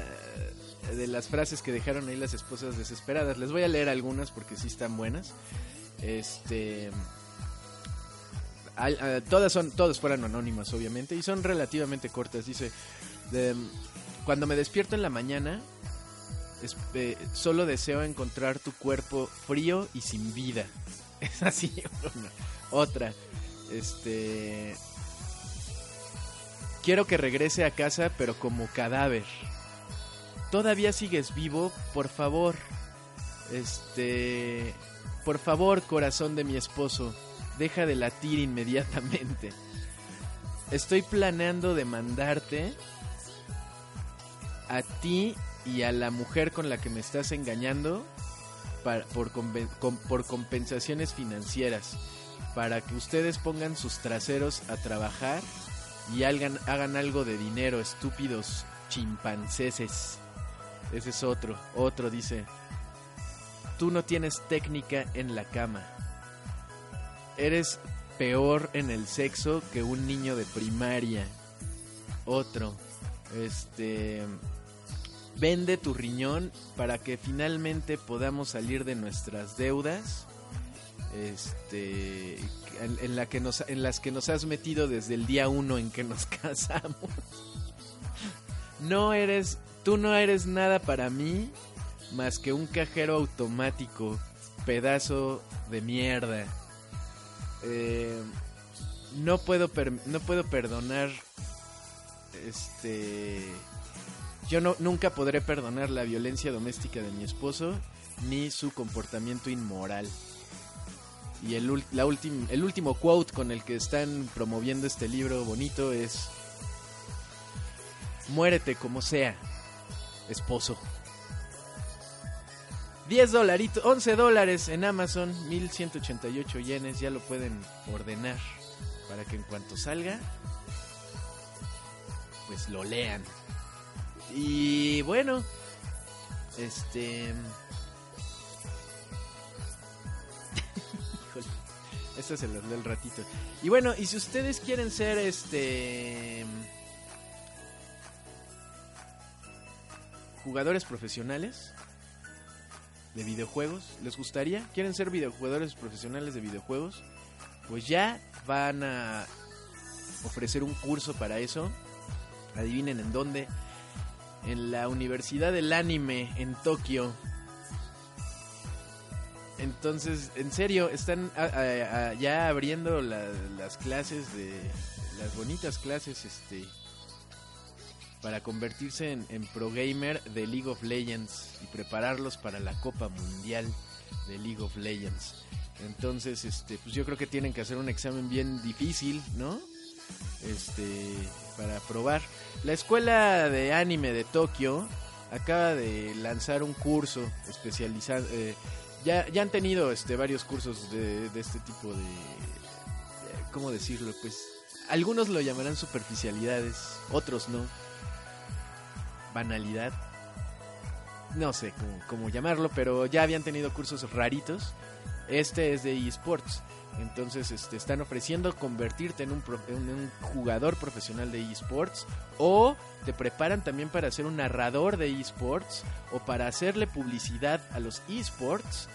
de las frases que dejaron ahí las esposas desesperadas. Les voy a leer algunas porque sí están buenas. Este, al- ah, todas son, todas fueron anónimas, obviamente, y son relativamente cortas. Dice, cuando me despierto en la mañana, eh, solo deseo encontrar tu cuerpo frío y sin vida. Es así. Otra. Este. Quiero que regrese a casa, pero como cadáver. Todavía sigues vivo, por favor. Este. Por favor, corazón de mi esposo, deja de latir inmediatamente. Estoy planeando demandarte a ti y a la mujer con la que me estás engañando por, por compensaciones financieras, para que ustedes pongan sus traseros a trabajar y hagan, hagan algo de dinero, estúpidos chimpancéses. Ese es otro, otro dice, tú no tienes técnica en la cama. Eres peor en el sexo que un niño de primaria. Otro, este vende tu riñón para que finalmente podamos salir de nuestras deudas este en, la que nos en las que nos has metido desde el día uno en que nos casamos no eres tú no eres nada para mí más que un cajero automático pedazo de mierda Eh, no puedo no puedo perdonar este yo no, nunca podré perdonar la violencia doméstica de mi esposo ni su comportamiento inmoral. Y el, la ultim- el último quote con el que están promoviendo este libro bonito es... muérete como sea, esposo. 10 dolaritos, 11 dólares en Amazon, 1188 yenes, ya lo pueden ordenar para que en cuanto salga, pues lo lean. Y bueno, este... Híjole, esto se los leo el ratito. Y bueno, y si ustedes quieren ser este... Jugadores profesionales de videojuegos, ¿les gustaría? ¿Quieren ser videojugadores profesionales de videojuegos? Pues ya van a ofrecer un curso para eso. Adivinen en dónde. En la Universidad del Anime en Tokio. Entonces, en serio, están a- a- ya abriendo la- las clases de las bonitas clases, este, para convertirse en, pro gamer de League of Legends y prepararlos para la Copa Mundial de League of Legends. Entonces, este, pues yo creo que tienen que hacer un examen bien difícil, ¿no? Este, para probar. La escuela de anime de Tokio acaba de lanzar un curso especializado. eh, ya, ya han tenido este, varios cursos de, este tipo de, de- ¿Cómo decirlo? Pues algunos lo llamarán superficialidades, otros no. Banalidad. No sé cómo, llamarlo, pero ya habían tenido cursos raritos. Este es de eSports. Entonces este, están ofreciendo convertirte en un, pro- en un jugador profesional de eSports o te preparan también para ser un narrador de eSports o para hacerle publicidad a los eSports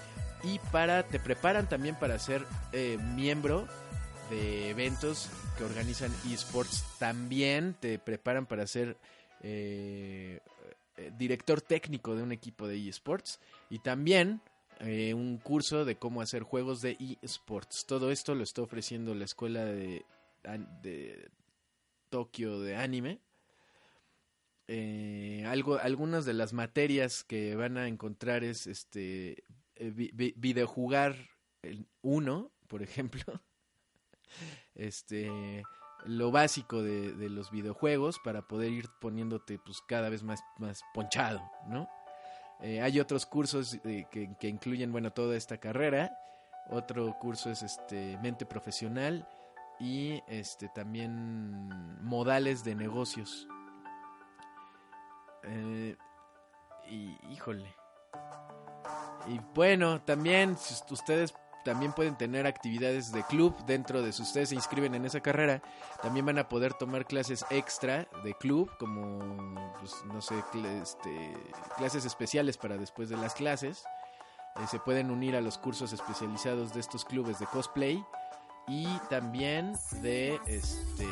y para te preparan también para ser eh, miembro de eventos que organizan eSports. También te preparan para ser eh, eh, director técnico de un equipo de eSports y también eh, un curso de cómo hacer juegos de eSports. Todo esto lo está ofreciendo la escuela de, Tokio de anime. Algo, algunas de las materias que van a encontrar es este vi- vi- videojugar el uno, por ejemplo. Este lo básico de, los videojuegos para poder ir poniéndote pues cada vez más, más ponchado, ¿no? Eh, hay otros cursos eh, que, que incluyen, bueno, toda esta carrera. Otro curso es este mente profesional y este también modales de negocios. Eh, y híjole. Y bueno, también si ustedes también pueden tener actividades de club dentro de si ustedes se inscriben en esa carrera, también van a poder tomar clases extra de club, como, pues, no sé, este, clases especiales para después de las clases. Eh, se pueden unir a los cursos especializados de estos clubes de cosplay y también de, este,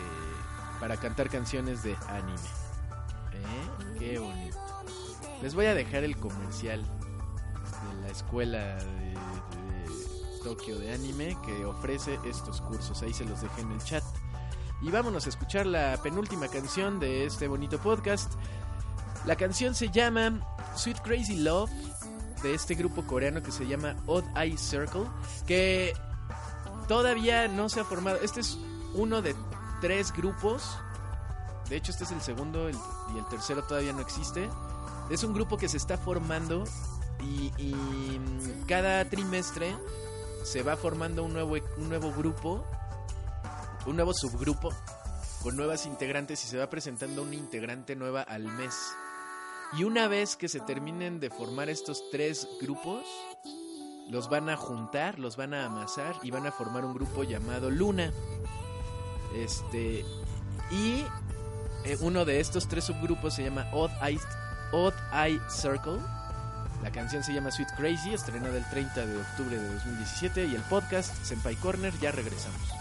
para cantar canciones de anime. ¿Eh? Qué bonito. Les voy a dejar el comercial de la escuela de Tokio de anime que ofrece estos cursos. Ahí se los dejé en el chat. Y vámonos a escuchar la penúltima canción de este bonito podcast. La canción se llama Sweet Crazy Love de este grupo coreano que se llama Odd Eye Circle, que todavía no se ha formado. Este es uno de tres grupos. De hecho, este es el segundo y el tercero todavía no existe. Es un grupo que se está formando y, y, mm, cada trimestre se va formando un nuevo, un nuevo grupo, un nuevo subgrupo con nuevas integrantes y se va presentando una integrante nueva al mes. Y una vez que se terminen de formar estos tres grupos, los van a juntar, los van a amasar y van a formar un grupo llamado Luna. Este y eh, uno de estos tres subgrupos se llama Odd Eye, Odd Eye Circle. La canción se llama Sweet Crazy, estrenada el 30 de octubre de 2017 y el podcast Senpai Corner ya regresamos.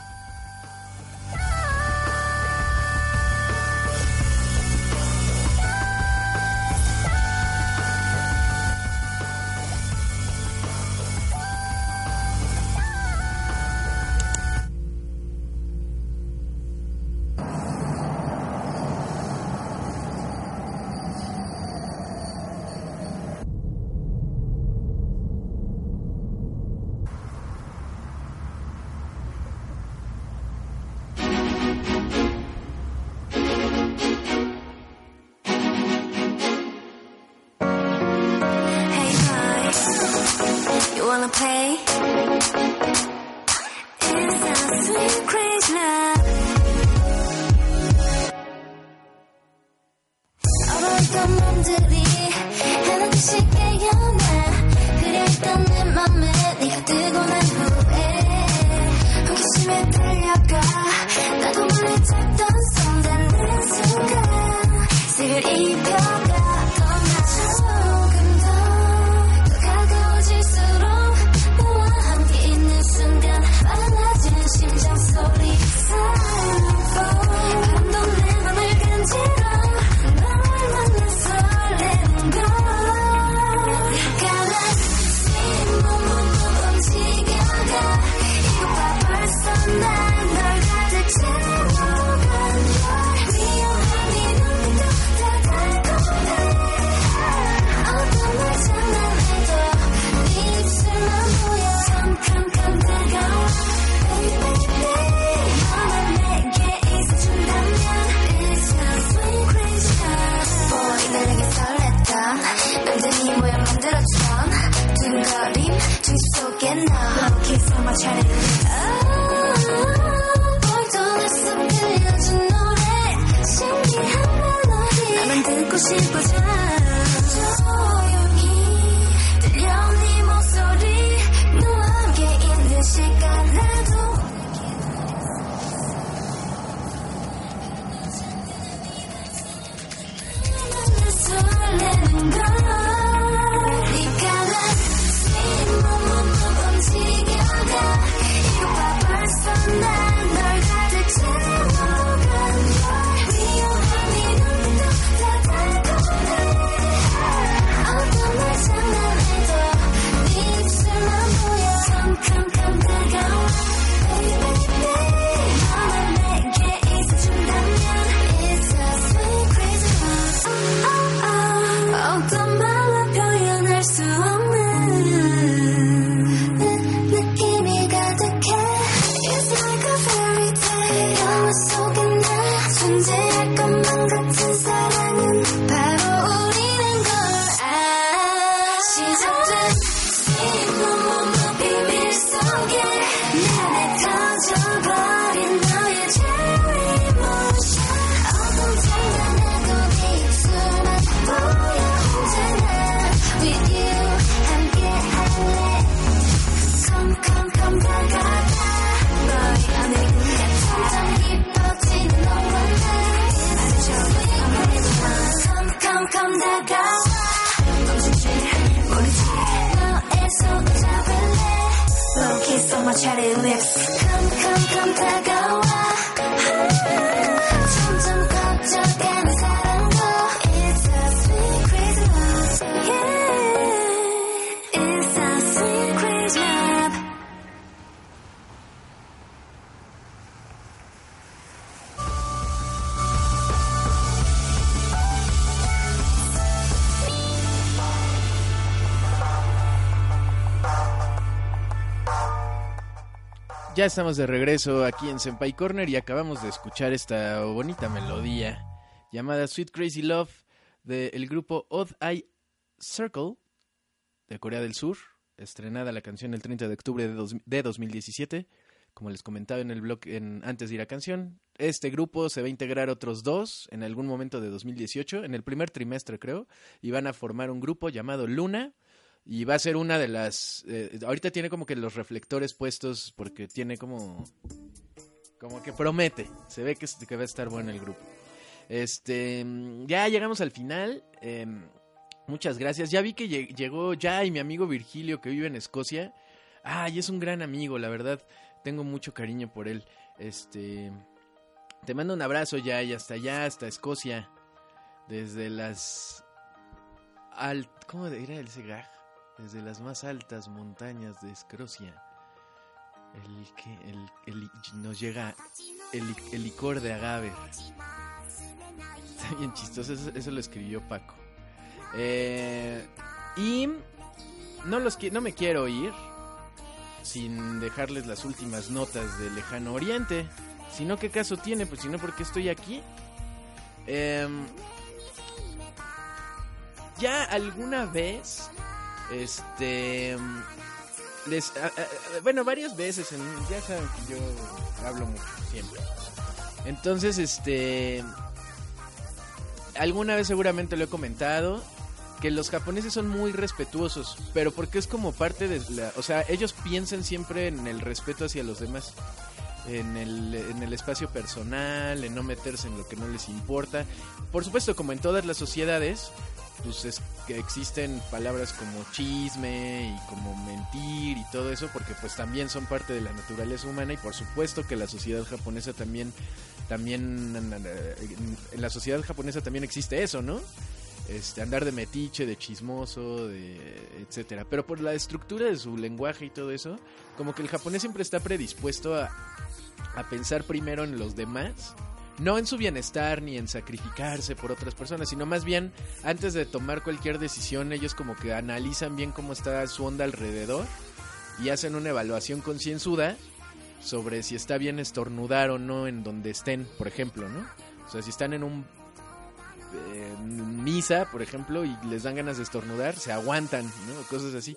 estamos de regreso aquí en Senpai Corner y acabamos de escuchar esta bonita melodía llamada Sweet Crazy Love del grupo Odd Eye Circle de Corea del Sur, estrenada la canción el 30 de octubre de, dos, 2017. Como les comentaba en el blog antes de ir a canción, este grupo se va a integrar otros dos en algún momento de 2018, en el primer trimestre creo, y van a formar un grupo llamado Luna y va a ser una de las... Eh, ahorita tiene como que los reflectores puestos porque tiene como... Como que promete. Se ve que, que va a estar bueno el grupo. Este... Mm, ya llegamos al final. Em, muchas gracias. Ya vi que llegó ya y mi amigo Virgilio que vive en Escocia. Ay, ah, es un gran amigo, la verdad. Tengo mucho cariño por él. Este... Te mando un abrazo ya y hasta allá, hasta Escocia. Desde las... Al... ¿Cómo era el gaj? desde las más altas montañas de Escocia. El que el, el, nos llega el, licor de agave. Está bien chistoso, eso, lo escribió Paco. Eh, y no, los, no me quiero ir sin dejarles las últimas notas de Lejano Oriente. Si no, ¿qué caso tiene? Pues si no, ¿por qué estoy aquí? Em, ya alguna vez este. Les, bueno, varias veces. Ya saben que yo hablo mucho, siempre. Entonces, este. Alguna vez seguramente lo he comentado. Que los japoneses son muy respetuosos. Pero porque es como parte de la. O sea, ellos piensan siempre en el respeto hacia los demás. En el, en el, espacio personal, en no meterse en lo que no les importa. Por supuesto, como en todas las sociedades, pues es que existen palabras como chisme y como mentir y todo eso porque pues también son parte de la naturaleza humana y por supuesto que la sociedad japonesa también también en la sociedad japonesa también existe eso, ¿no? Este andar de metiche, de chismoso, de etcétera, pero por la estructura de su lenguaje y todo eso, como que el japonés siempre está predispuesto a a pensar primero en los demás no en su bienestar ni en sacrificarse por otras personas, sino más bien antes de tomar cualquier decisión ellos como que analizan bien cómo está su onda alrededor y hacen una evaluación concienzuda sobre si está bien estornudar o no en donde estén, por ejemplo, ¿no? O sea, si están en un eh, misa, por ejemplo, y les dan ganas de estornudar, se aguantan, ¿no? Cosas así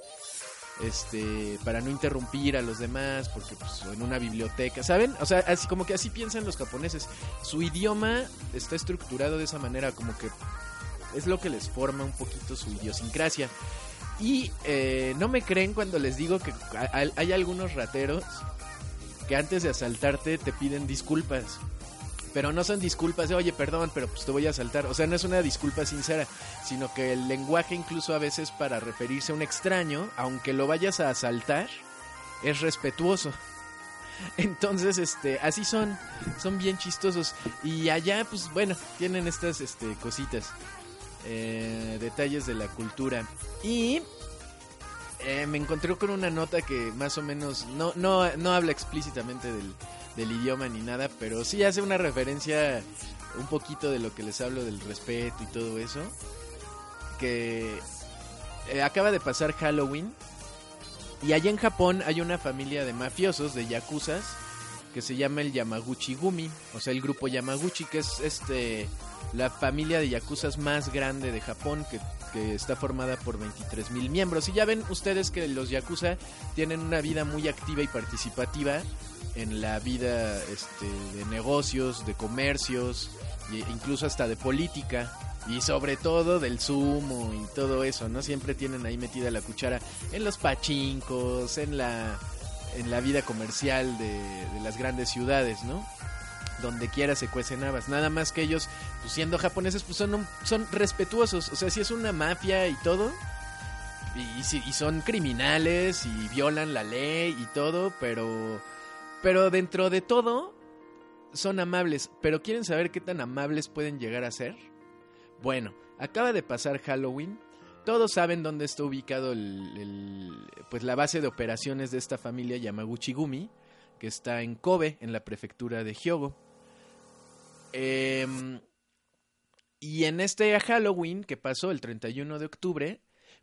este para no interrumpir a los demás porque pues, en una biblioteca saben o sea así como que así piensan los japoneses. Su idioma está estructurado de esa manera como que es lo que les forma un poquito su idiosincrasia. Y eh, no me creen cuando les digo que hay, hay algunos rateros que antes de asaltarte te piden disculpas pero no son disculpas de, oye, perdón, pero pues te voy a asaltar. O sea, no es una disculpa sincera, sino que el lenguaje incluso a veces para referirse a un extraño, aunque lo vayas a asaltar, es respetuoso. Entonces, este, así son, son bien chistosos. Y allá, pues bueno, tienen estas este, cositas, eh, detalles de la cultura. Y eh, me encontré con una nota que más o menos no, no, no habla explícitamente del, del idioma ni nada, pero sí hace una referencia un poquito de lo que les hablo del respeto y todo eso. Que eh, acaba de pasar Halloween y allá en Japón hay una familia de mafiosos, de yakuzas, que se llama el Yamaguchi Gumi, o sea, el grupo Yamaguchi, que es este la familia de yakuzas más grande de Japón, que, que está formada por 23 mil miembros. Y ya ven ustedes que los yakuza tienen una vida muy activa y participativa en la vida este, de negocios, de comercios, e incluso hasta de política. Y sobre todo del sumo y todo eso, ¿no? Siempre tienen ahí metida la cuchara en los pachincos, en la, en la vida comercial de, de las grandes ciudades, ¿no? Donde quiera se cuecen habas. Nada más que ellos, pues siendo japoneses, pues son, un- son respetuosos. O sea, si es una mafia y todo. Y, son criminales y violan la ley y todo, pero... Pero dentro de todo, son amables. Pero ¿quieren saber qué tan amables pueden llegar a ser? Bueno, acaba de pasar Halloween. Todos saben dónde está ubicado el, el- pues la base de operaciones de esta familia Yamaguchi Gumi, que está en Kobe, en la prefectura de Hyogo. Em, y en este Halloween que pasó el 31 de octubre,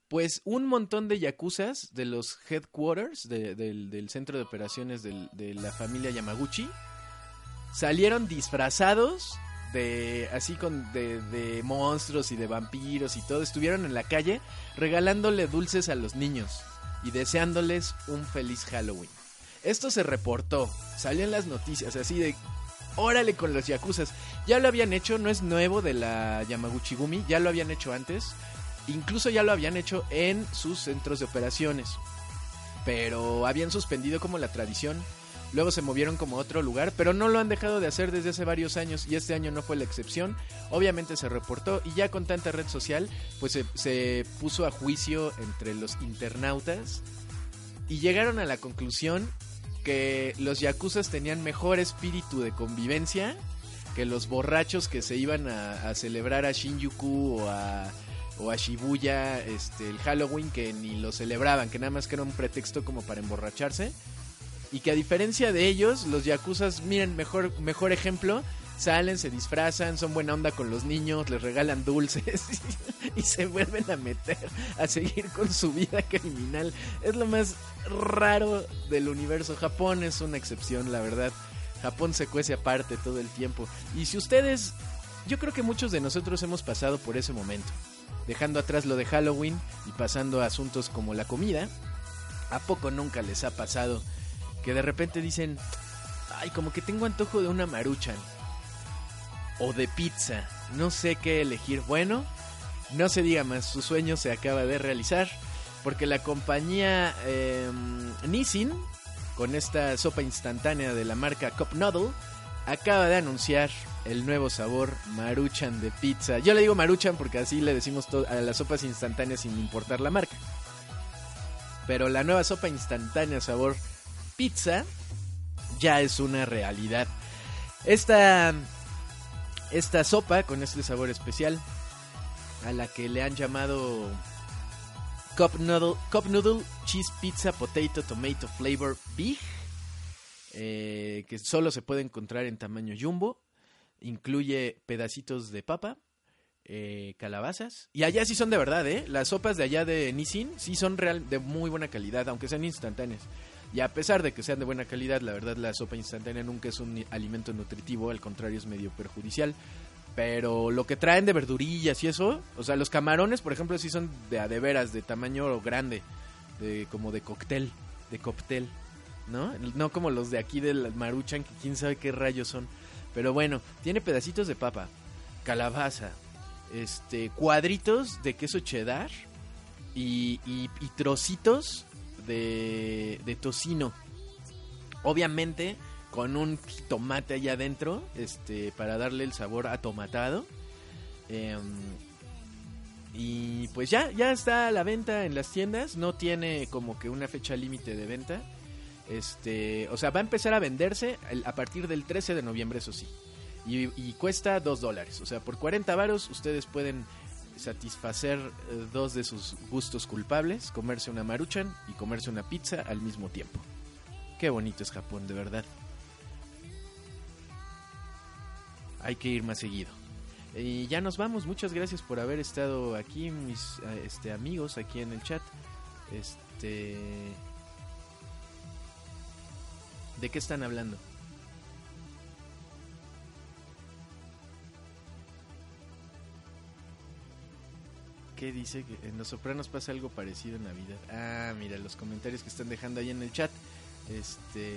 pues un montón de yakuzas de los headquarters de- del, centro de operaciones de la familia Yamaguchi salieron disfrazados de así con de, de monstruos y de vampiros y todo estuvieron en la calle regalándole dulces a los niños y deseándoles un feliz Halloween. Esto se reportó, salió en las noticias así de órale con los yakuzas. Ya lo habían hecho, no es nuevo de la Yamaguchi Gumi, ya lo habían hecho antes. Incluso ya lo habían hecho en sus centros de operaciones. Pero habían suspendido como la tradición. Luego se movieron como a otro lugar, pero no lo han dejado de hacer desde hace varios años y este año no fue la excepción. Obviamente se reportó y ya con tanta red social, pues se, se puso a juicio entre los internautas y llegaron a la conclusión que los yakuzas tenían mejor espíritu de convivencia que los borrachos que se iban a, celebrar a Shinjuku o a, o a Shibuya este, el Halloween que ni lo celebraban, que nada más que era un pretexto como para emborracharse. Y que a diferencia de ellos, los yakuzas, miren, mejor, mejor ejemplo, salen, se disfrazan, son buena onda con los niños, les regalan dulces y, se vuelven a meter a seguir con su vida criminal. Es lo más raro del universo. Japón es una excepción, la verdad. Japón se cuece aparte todo el tiempo. Y si ustedes, yo creo que muchos de nosotros hemos pasado por ese momento, dejando atrás lo de Halloween y pasando a asuntos como la comida. ¿A poco nunca les ha pasado que de repente dicen, ay, como que tengo antojo de una maruchan o de pizza? No sé qué elegir. Bueno, no se diga más, su sueño se acaba de realizar porque la compañía eh, Nissin, con esta sopa instantánea de la marca Cup Noodle, acaba de anunciar el nuevo sabor Maruchan de pizza. Yo le digo Maruchan porque así le decimos a las sopas instantáneas sin importar la marca. Pero la nueva sopa instantánea sabor pizza ya es una realidad. Esta, esta sopa con este sabor especial a la que le han llamado Cup Noodle, Cup Noodle Cheese Pizza Potato Tomato Flavor Big, eh, que solo se puede encontrar en tamaño jumbo, incluye pedacitos de papa, eh, calabazas, y allá sí son de verdad, ¿eh? Las sopas de allá de Nissin sí son real, de muy buena calidad, aunque sean instantáneas. Y a pesar de que sean de buena calidad, la verdad la sopa instantánea nunca es un alimento nutritivo, al contrario es medio perjudicial. Pero lo que traen de verdurillas y eso, o sea, los camarones, por ejemplo, sí son de a de veras, de tamaño grande, de como de cóctel, de cóctel, ¿no? No como los de aquí del Maruchan, que quién sabe qué rayos son. Pero bueno, tiene pedacitos de papa, calabaza, este, cuadritos de queso cheddar y, y- y trocitos de, tocino. Obviamente con un tomate allá adentro, este, para darle el sabor atomatado. Em, y pues ya, ya está a la venta en las tiendas. No tiene como que una fecha límite de venta. Este, o sea, va a empezar a venderse a partir del 13 de noviembre, eso sí. Y, y cuesta 2 dólares. O sea, por 40 varos ustedes pueden satisfacer eh, dos de sus gustos culpables, comerse una maruchan y comerse una pizza al mismo tiempo. Qué bonito es Japón, de verdad. Hay que ir más seguido. Y ya nos vamos. Muchas gracias por haber estado aquí, mis eh, este, amigos, aquí en el chat. Este. ¿De qué están hablando? ¿Qué dice? Que en Los Sopranos pasa algo parecido en Navidad. Ah, mira, los comentarios que están dejando ahí en el chat. Este.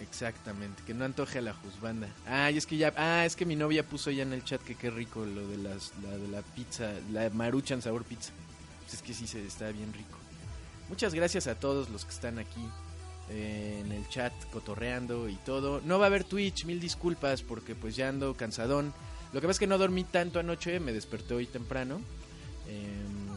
Exactamente, que no antoje a la juzbanda. Ah, y es que ya. Ah, es que mi novia puso ya en el chat que qué rico lo de las, la de la pizza, la maruchan sabor pizza. Pues es que sí se está bien rico. Muchas gracias a todos los que están aquí eh, en el chat cotorreando y todo. No va a haber Twitch, mil disculpas porque pues ya ando cansadón. Lo que pasa es que no dormí tanto anoche, me desperté hoy temprano. Em,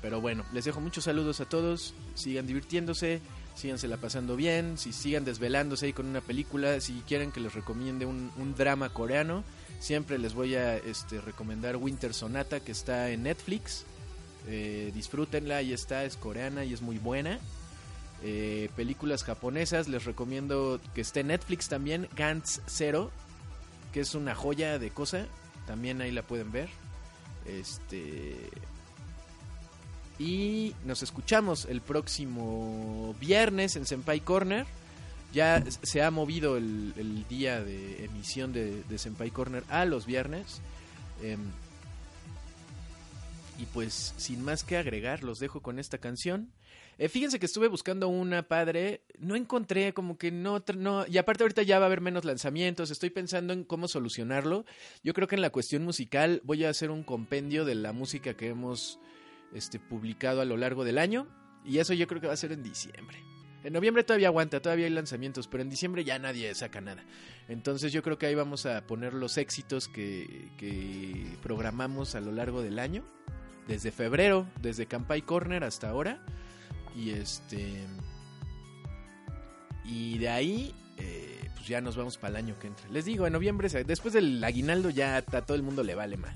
pero bueno, les dejo muchos saludos a todos. Sigan divirtiéndose, síganse la pasando bien. Si sigan desvelándose ahí con una película, si quieren que les recomiende un, drama coreano, siempre les voy a este, recomendar Winter Sonata que está en Netflix. Eh, disfrútenla, ahí está, es coreana y es muy buena. Eh, películas japonesas, les recomiendo que esté en Netflix también, Gantz Zero, que es una joya de cosa, también ahí la pueden ver. Este y nos escuchamos el próximo viernes en Senpai Corner. Ya se ha movido el, el día de emisión de, Senpai Corner a los viernes. Em, y pues sin más que agregar, los dejo con esta canción. Eh, fíjense que estuve buscando una padre, no encontré como que no, no, y aparte ahorita ya va a haber menos lanzamientos, estoy pensando en cómo solucionarlo. Yo creo que en la cuestión musical voy a hacer un compendio de la música que hemos este, publicado a lo largo del año, y eso yo creo que va a ser en diciembre. En noviembre todavía aguanta, todavía hay lanzamientos, pero en diciembre ya nadie saca nada. Entonces yo creo que ahí vamos a poner los éxitos que, que programamos a lo largo del año desde febrero, desde Campai Corner hasta ahora. Y este. Y de ahí, eh, pues ya nos vamos para el año que entra. Les digo, en noviembre, después del aguinaldo, ya a todo el mundo le vale mal.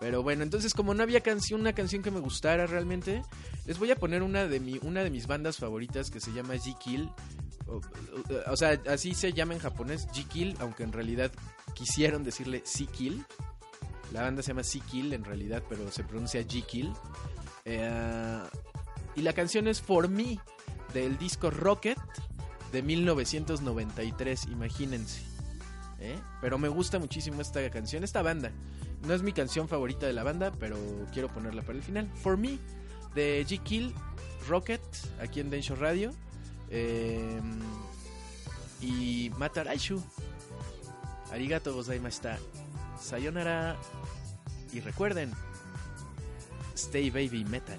Pero bueno, entonces como no había canción, una canción que me gustara realmente, les voy a poner una de mi, una de mis bandas favoritas que se llama G-Kill. O, o- o sea, así se llama en japonés G-Kill, aunque en realidad quisieron decirle C-Kill. La banda se llama C-Kill en realidad, pero se pronuncia G-Kill. Eh, y la canción es For Me del disco Rocket de 1993, imagínense. ¿eh? Pero me gusta muchísimo esta canción, esta banda. No es mi canción favorita de la banda, pero quiero ponerla para el final. For Me de G Kill Rocket aquí en Densho Radio. Eh, y Mataraishu. Arigato gozaimashita. Sayonara. Y recuerden, Stay Baby Metal.